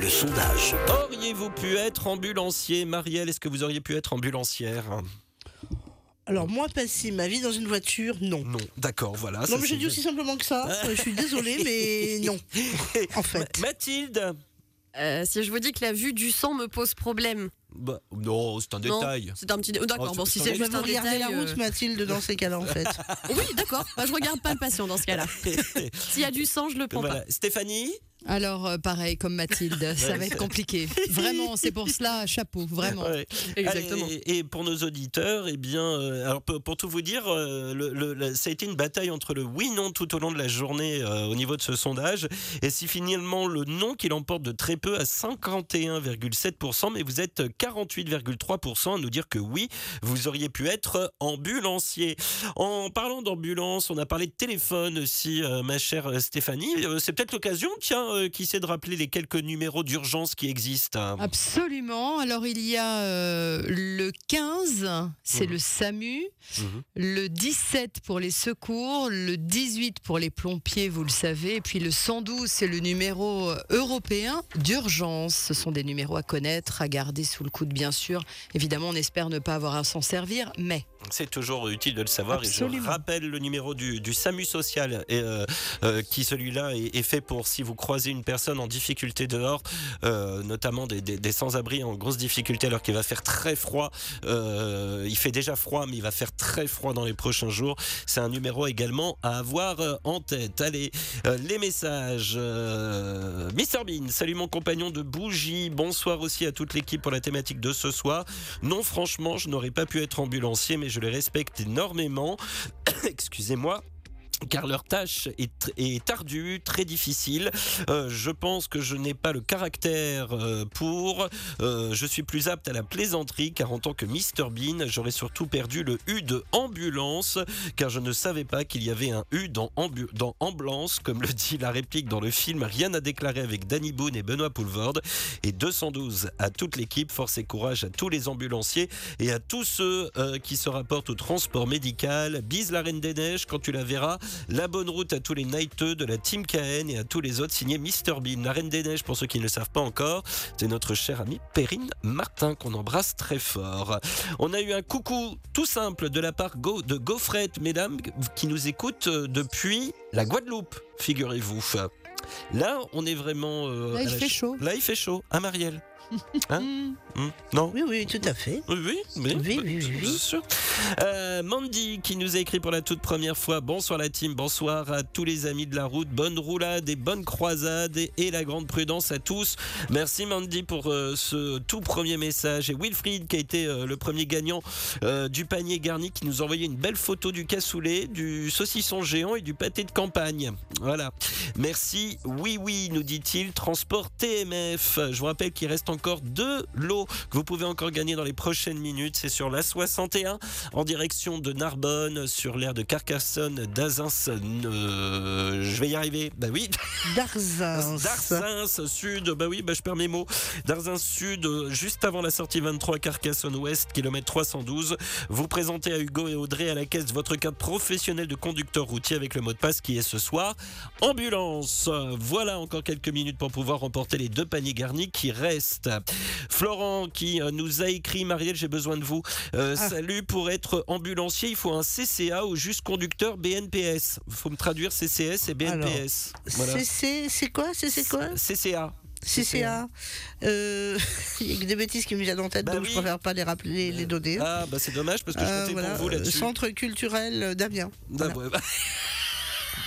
Le sondage. Auriez-vous pu être ambulancier? Marielle, est-ce que vous auriez pu être ambulancière? Alors moi, passer ma vie dans une voiture, non. Non, d'accord, voilà. Non, ça, mais j'ai dit aussi simplement que ça. Euh, Je suis désolée, mais non. En fait. Ma- Mathilde? Euh, si je vous dis que la vue du sang me pose problème. Bah, Non, c'est un Non, détail. C'est un petit. dé- D'accord, Oh, bon, si c'est juste vous un regarder détail. la route, euh, Mathilde, dans ces cas-là, en fait. Oui, d'accord. Bah, je regarde pas le patient dans ce cas-là. S'il y a du sang, je le prends Voilà. Stéphanie Alors, euh, pareil, comme Mathilde, ça va être compliqué. Vraiment, c'est pour cela, chapeau, vraiment. Ouais. Exactement. Et, pour nos auditeurs, eh bien, euh, alors pour, pour tout vous dire, euh, le, le- le- ça a été une bataille entre le oui/non tout au long de la journée euh, au niveau de ce sondage. Et si finalement le non qui l'emporte de très peu à 51,7%, mais vous êtes 48,3% à nous dire que oui, vous auriez pu être ambulancier. En parlant d'ambulance, on a parlé de téléphone aussi, euh, ma chère Stéphanie. Euh, C'est peut-être l'occasion, tiens, euh, qui sait de rappeler les quelques numéros d'urgence qui existent. Absolument. Alors, il y a euh, le 15, c'est Mhm. le SAMU. Mhm. Le 17 pour les secours, le 18 pour les pompiers, vous le savez, et puis le 112, c'est le numéro euh, européen d'urgence. Ce sont des numéros à connaître, à garder sous le coude, bien sûr. Évidemment, on espère ne pas avoir à s'en servir, mais C'est toujours utile de le savoir et je rappelle le numéro du, du SAMU social et, euh, qui celui-là est, est fait pour si vous croisez une personne en difficulté dehors, euh, notamment des, sans-abri en grosse difficulté alors qu'il va faire très froid. Euh, il fait déjà froid mais il va faire très froid dans les prochains jours. C'est un numéro également à avoir euh, en tête. Allez, les messages. Mr Bean, salut mon compagnon de bougie. Bonsoir aussi à toute l'équipe pour la thématique de ce soir. Non, franchement, je n'aurais pas pu être ambulancier, mais je les respecte énormément. Excusez-moi. Car leur tâche est, est très difficile. Euh, je pense que je n'ai pas le caractère euh, pour. Euh, je suis plus apte à la plaisanterie, car en tant que Mr Bean, j'aurais surtout perdu le U de ambulance, car je ne savais pas qu'il y avait un U dans, dans ambulance, comme le dit la réplique dans le film Rien à déclarer avec Danny Boone et Benoît Poulvord. Et 212 à toute l'équipe, force et courage à tous les ambulanciers et à tous ceux qui se rapportent au transport médical. Bise la Reine des Neiges quand tu la verras. La bonne route à tous les nighteux de la Team KN et à tous les autres signés Mr Bean. La Reine des Neiges, pour ceux qui ne le savent pas encore, c'est notre cher ami Perrine Martin qu'on embrasse très fort. On a eu un coucou tout simple de la part Go- de Gaufrette, mesdames, qui nous écoute euh, depuis la Guadeloupe, figurez-vous. Là, on est vraiment. euh, Là, il fait ch- chaud. Là, il fait chaud. À Marielle. Hein Hmm, Non Oui, oui, tout à fait. Oui, oui, mais- Oui, oui, oui, oui. bien sûr. Euh, Mandy qui nous a écrit pour la toute première fois. Bonsoir la team, bonsoir à tous les amis de la route. Bonne roulade et bonne croisade et, et la grande prudence à tous. Merci Mandy pour euh, ce tout premier message. Et Wilfried qui a été euh, le premier gagnant du panier garni qui nous a envoyé une belle photo du cassoulet, du saucisson géant et du pâté de campagne. Voilà. Merci. Oui, oui, nous dit-il. Transport TMF. Je vous rappelle qu'il reste encore deux lots que vous pouvez encore gagner dans les prochaines minutes. C'est sur la 61 en direction de Narbonne, sur l'aire de Carcassonne, d'Azins. euh, je vais y arriver. Bah oui. Darzins. Darzins Sud, bah oui, bah je perds mes mots. Darzins Sud, juste avant la sortie 23 Carcassonne Ouest, kilomètre 312. Vous présentez à Hugo et Audrey à la caisse votre carte professionnelle de conducteur routier avec le mot de passe qui est ce soir. Ambulance. Voilà encore quelques minutes pour pouvoir remporter les deux paniers garnis qui restent. Florent qui euh, nous a écrit Marielle, j'ai besoin de vous. Euh, Ah. Salut, pour être ambulancier, il faut un CCA ou juste conducteur BNPS. Il faut me traduire CCS et BNPS. Voilà. C'est- quoi CCA. CCA. Euh, Il y a des bêtises qui me viennent en tête, Bah donc oui. je préfère pas les rappeler, les donner. Ah bah c'est dommage parce que je Euh, comptais voilà, pour vous là-dessus. Centre culturel d'Amiens, Ah, ouais.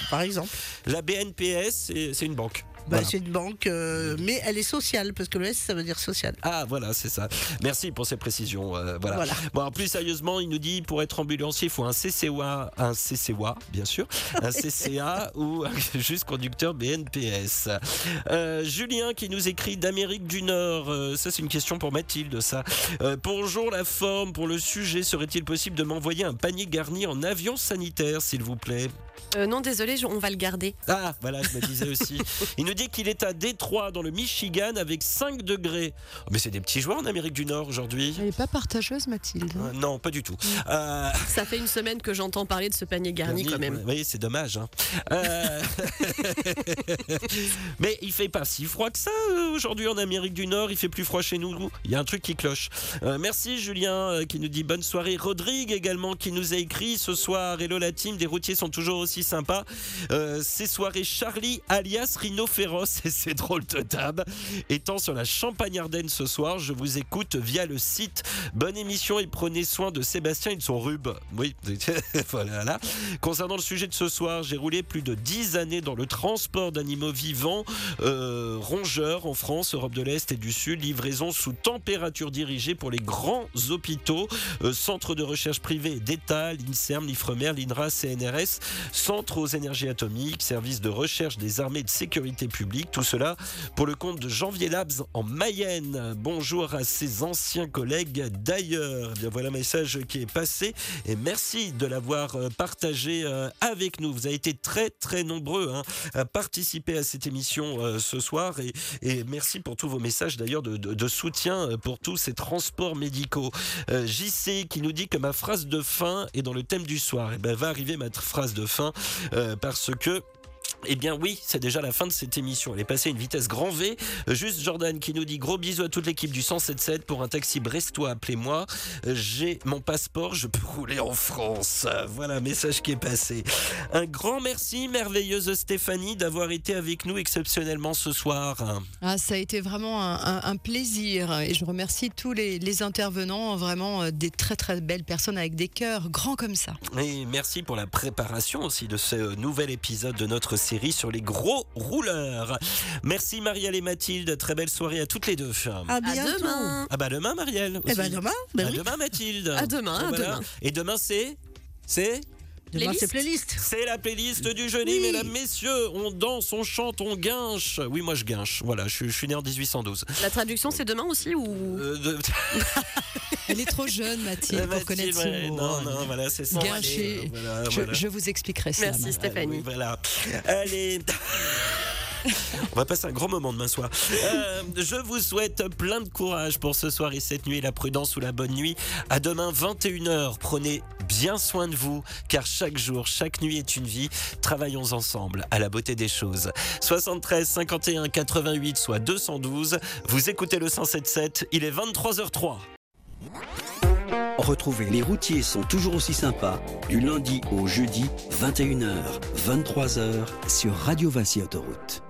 par exemple. La BNPS, c'est une banque. Bah, Voilà. C'est une banque, euh, mais elle est sociale, parce que le S, ça veut dire social. Ah voilà, c'est ça. Merci pour ces précisions. euh, voilà. Voilà. Bon, en plus sérieusement, il nous dit pour être ambulancier, il faut un CCA, un CCA bien sûr, un CCA ou juste conducteur BNPS. Euh, Julien qui nous écrit d'Amérique du Nord. Ça c'est une question pour Mathilde. Ça. Bonjour la forme pour le sujet. Serait-il possible de m'envoyer un panier garni en avion sanitaire, s'il vous plaît? Euh, non, désolé, je- on va le garder. Ah, voilà, je me disais aussi. Il nous dit qu'il est à Détroit, dans le Michigan, avec 5 degrés. Oh, mais c'est des petits joueurs en Amérique du Nord aujourd'hui. Elle n'est pas partageuse, Mathilde. Euh, non, pas du tout. Euh, Ça fait une semaine que j'entends parler de ce panier garni quand même. Oui, c'est dommage. hein. Euh, Mais il fait pas si froid que ça euh, aujourd'hui en Amérique du Nord. Il fait plus froid chez nous. Il y a un truc qui cloche. Euh, merci Julien euh, qui nous dit bonne soirée. Rodrigue également qui nous a écrit ce soir. Hello la team, des routiers sont toujours aussi sympas. Euh, ces soirées Charlie alias Rhino Féroce et c'est drôle de table. Étant sur la Champagne-Ardenne ce soir, je vous écoute via le site. Bonne émission et prenez soin de Sébastien, ils sont rubes. Oui, voilà. là. Concernant le sujet de ce soir, j'ai roulé plus de 10 années dans le transport d'animaux vivants, euh, rongeurs en France, Europe de l'Est et du Sud, livraison sous température dirigée pour les grands hôpitaux, euh, centres de recherche privés et d'État, l'INSERM, l'IFREMER, l'INRA, CNRS, centre aux énergies atomiques, service de recherche des armées de sécurité publique, tout cela pour le compte de Janvier Labs en Mayenne. Bonjour à ses anciens collègues d'ailleurs. Eh voilà un message qui est passé et merci de l'avoir euh, partagé euh, avec nous. Vous avez été très très nombreux hein, à participer à cette émission euh, ce soir et, merci pour tous vos messages d'ailleurs de, soutien pour tous ces transports médicaux. JC qui nous dit que ma phrase de fin est dans le thème du soir. Et ben va arriver ma phrase de fin euh, parce que eh bien oui, c'est déjà la fin de cette émission. Elle est passée à une vitesse grand V. Juste Jordan qui nous dit gros bisous à toute l'équipe du 177 pour un taxi brestois. Appelez-moi. J'ai mon passeport, je peux rouler en France. Voilà, message qui est passé. Un grand merci, merveilleuse Stéphanie, d'avoir été avec nous exceptionnellement ce soir. Ah, ça a été vraiment un, un- un plaisir et je remercie tous les, les intervenants, vraiment euh, des très très belles personnes avec des cœurs grands comme ça. Et merci pour la préparation aussi de ce nouvel épisode de notre série sur les gros rouleurs. Merci Marielle et Mathilde. Très belle soirée à toutes les deux. À À bientôt. demain. Ah bah demain Marielle. Eh ben aussi. demain, ben à oui. demain Mathilde. À demain, à demain. Et demain c'est c'est C'est Playlist. playlist. c'est la playlist du jeudi, Oui. mesdames, messieurs. On danse, on chante, on guinche. Oui, moi je guinche. Voilà, je, suis- je suis né en 1812. La traduction, c'est demain aussi ou? Euh, de- Elle est trop jeune, Mathilde, pour Mathilde, connaître ouais, ce mot. non, non, voilà, c'est ça. Guincher. Allez, voilà, Je, voilà. je vous expliquerai ça. Merci. Stéphanie. Oui, voilà. Allez. On va passer un grand moment demain soir. Euh, je vous souhaite plein de courage pour ce soir et cette nuit, la prudence ou la bonne nuit. À demain 21h. Prenez bien soin de vous, car chaque jour, chaque nuit est une vie. Travaillons ensemble à la beauté des choses. 73 51 88 soit 212. Vous écoutez le 177. Il est 23h03. Retrouvez Les routiers sont toujours aussi sympas du lundi au jeudi 21h, 23h sur Radio Vinci Autoroute.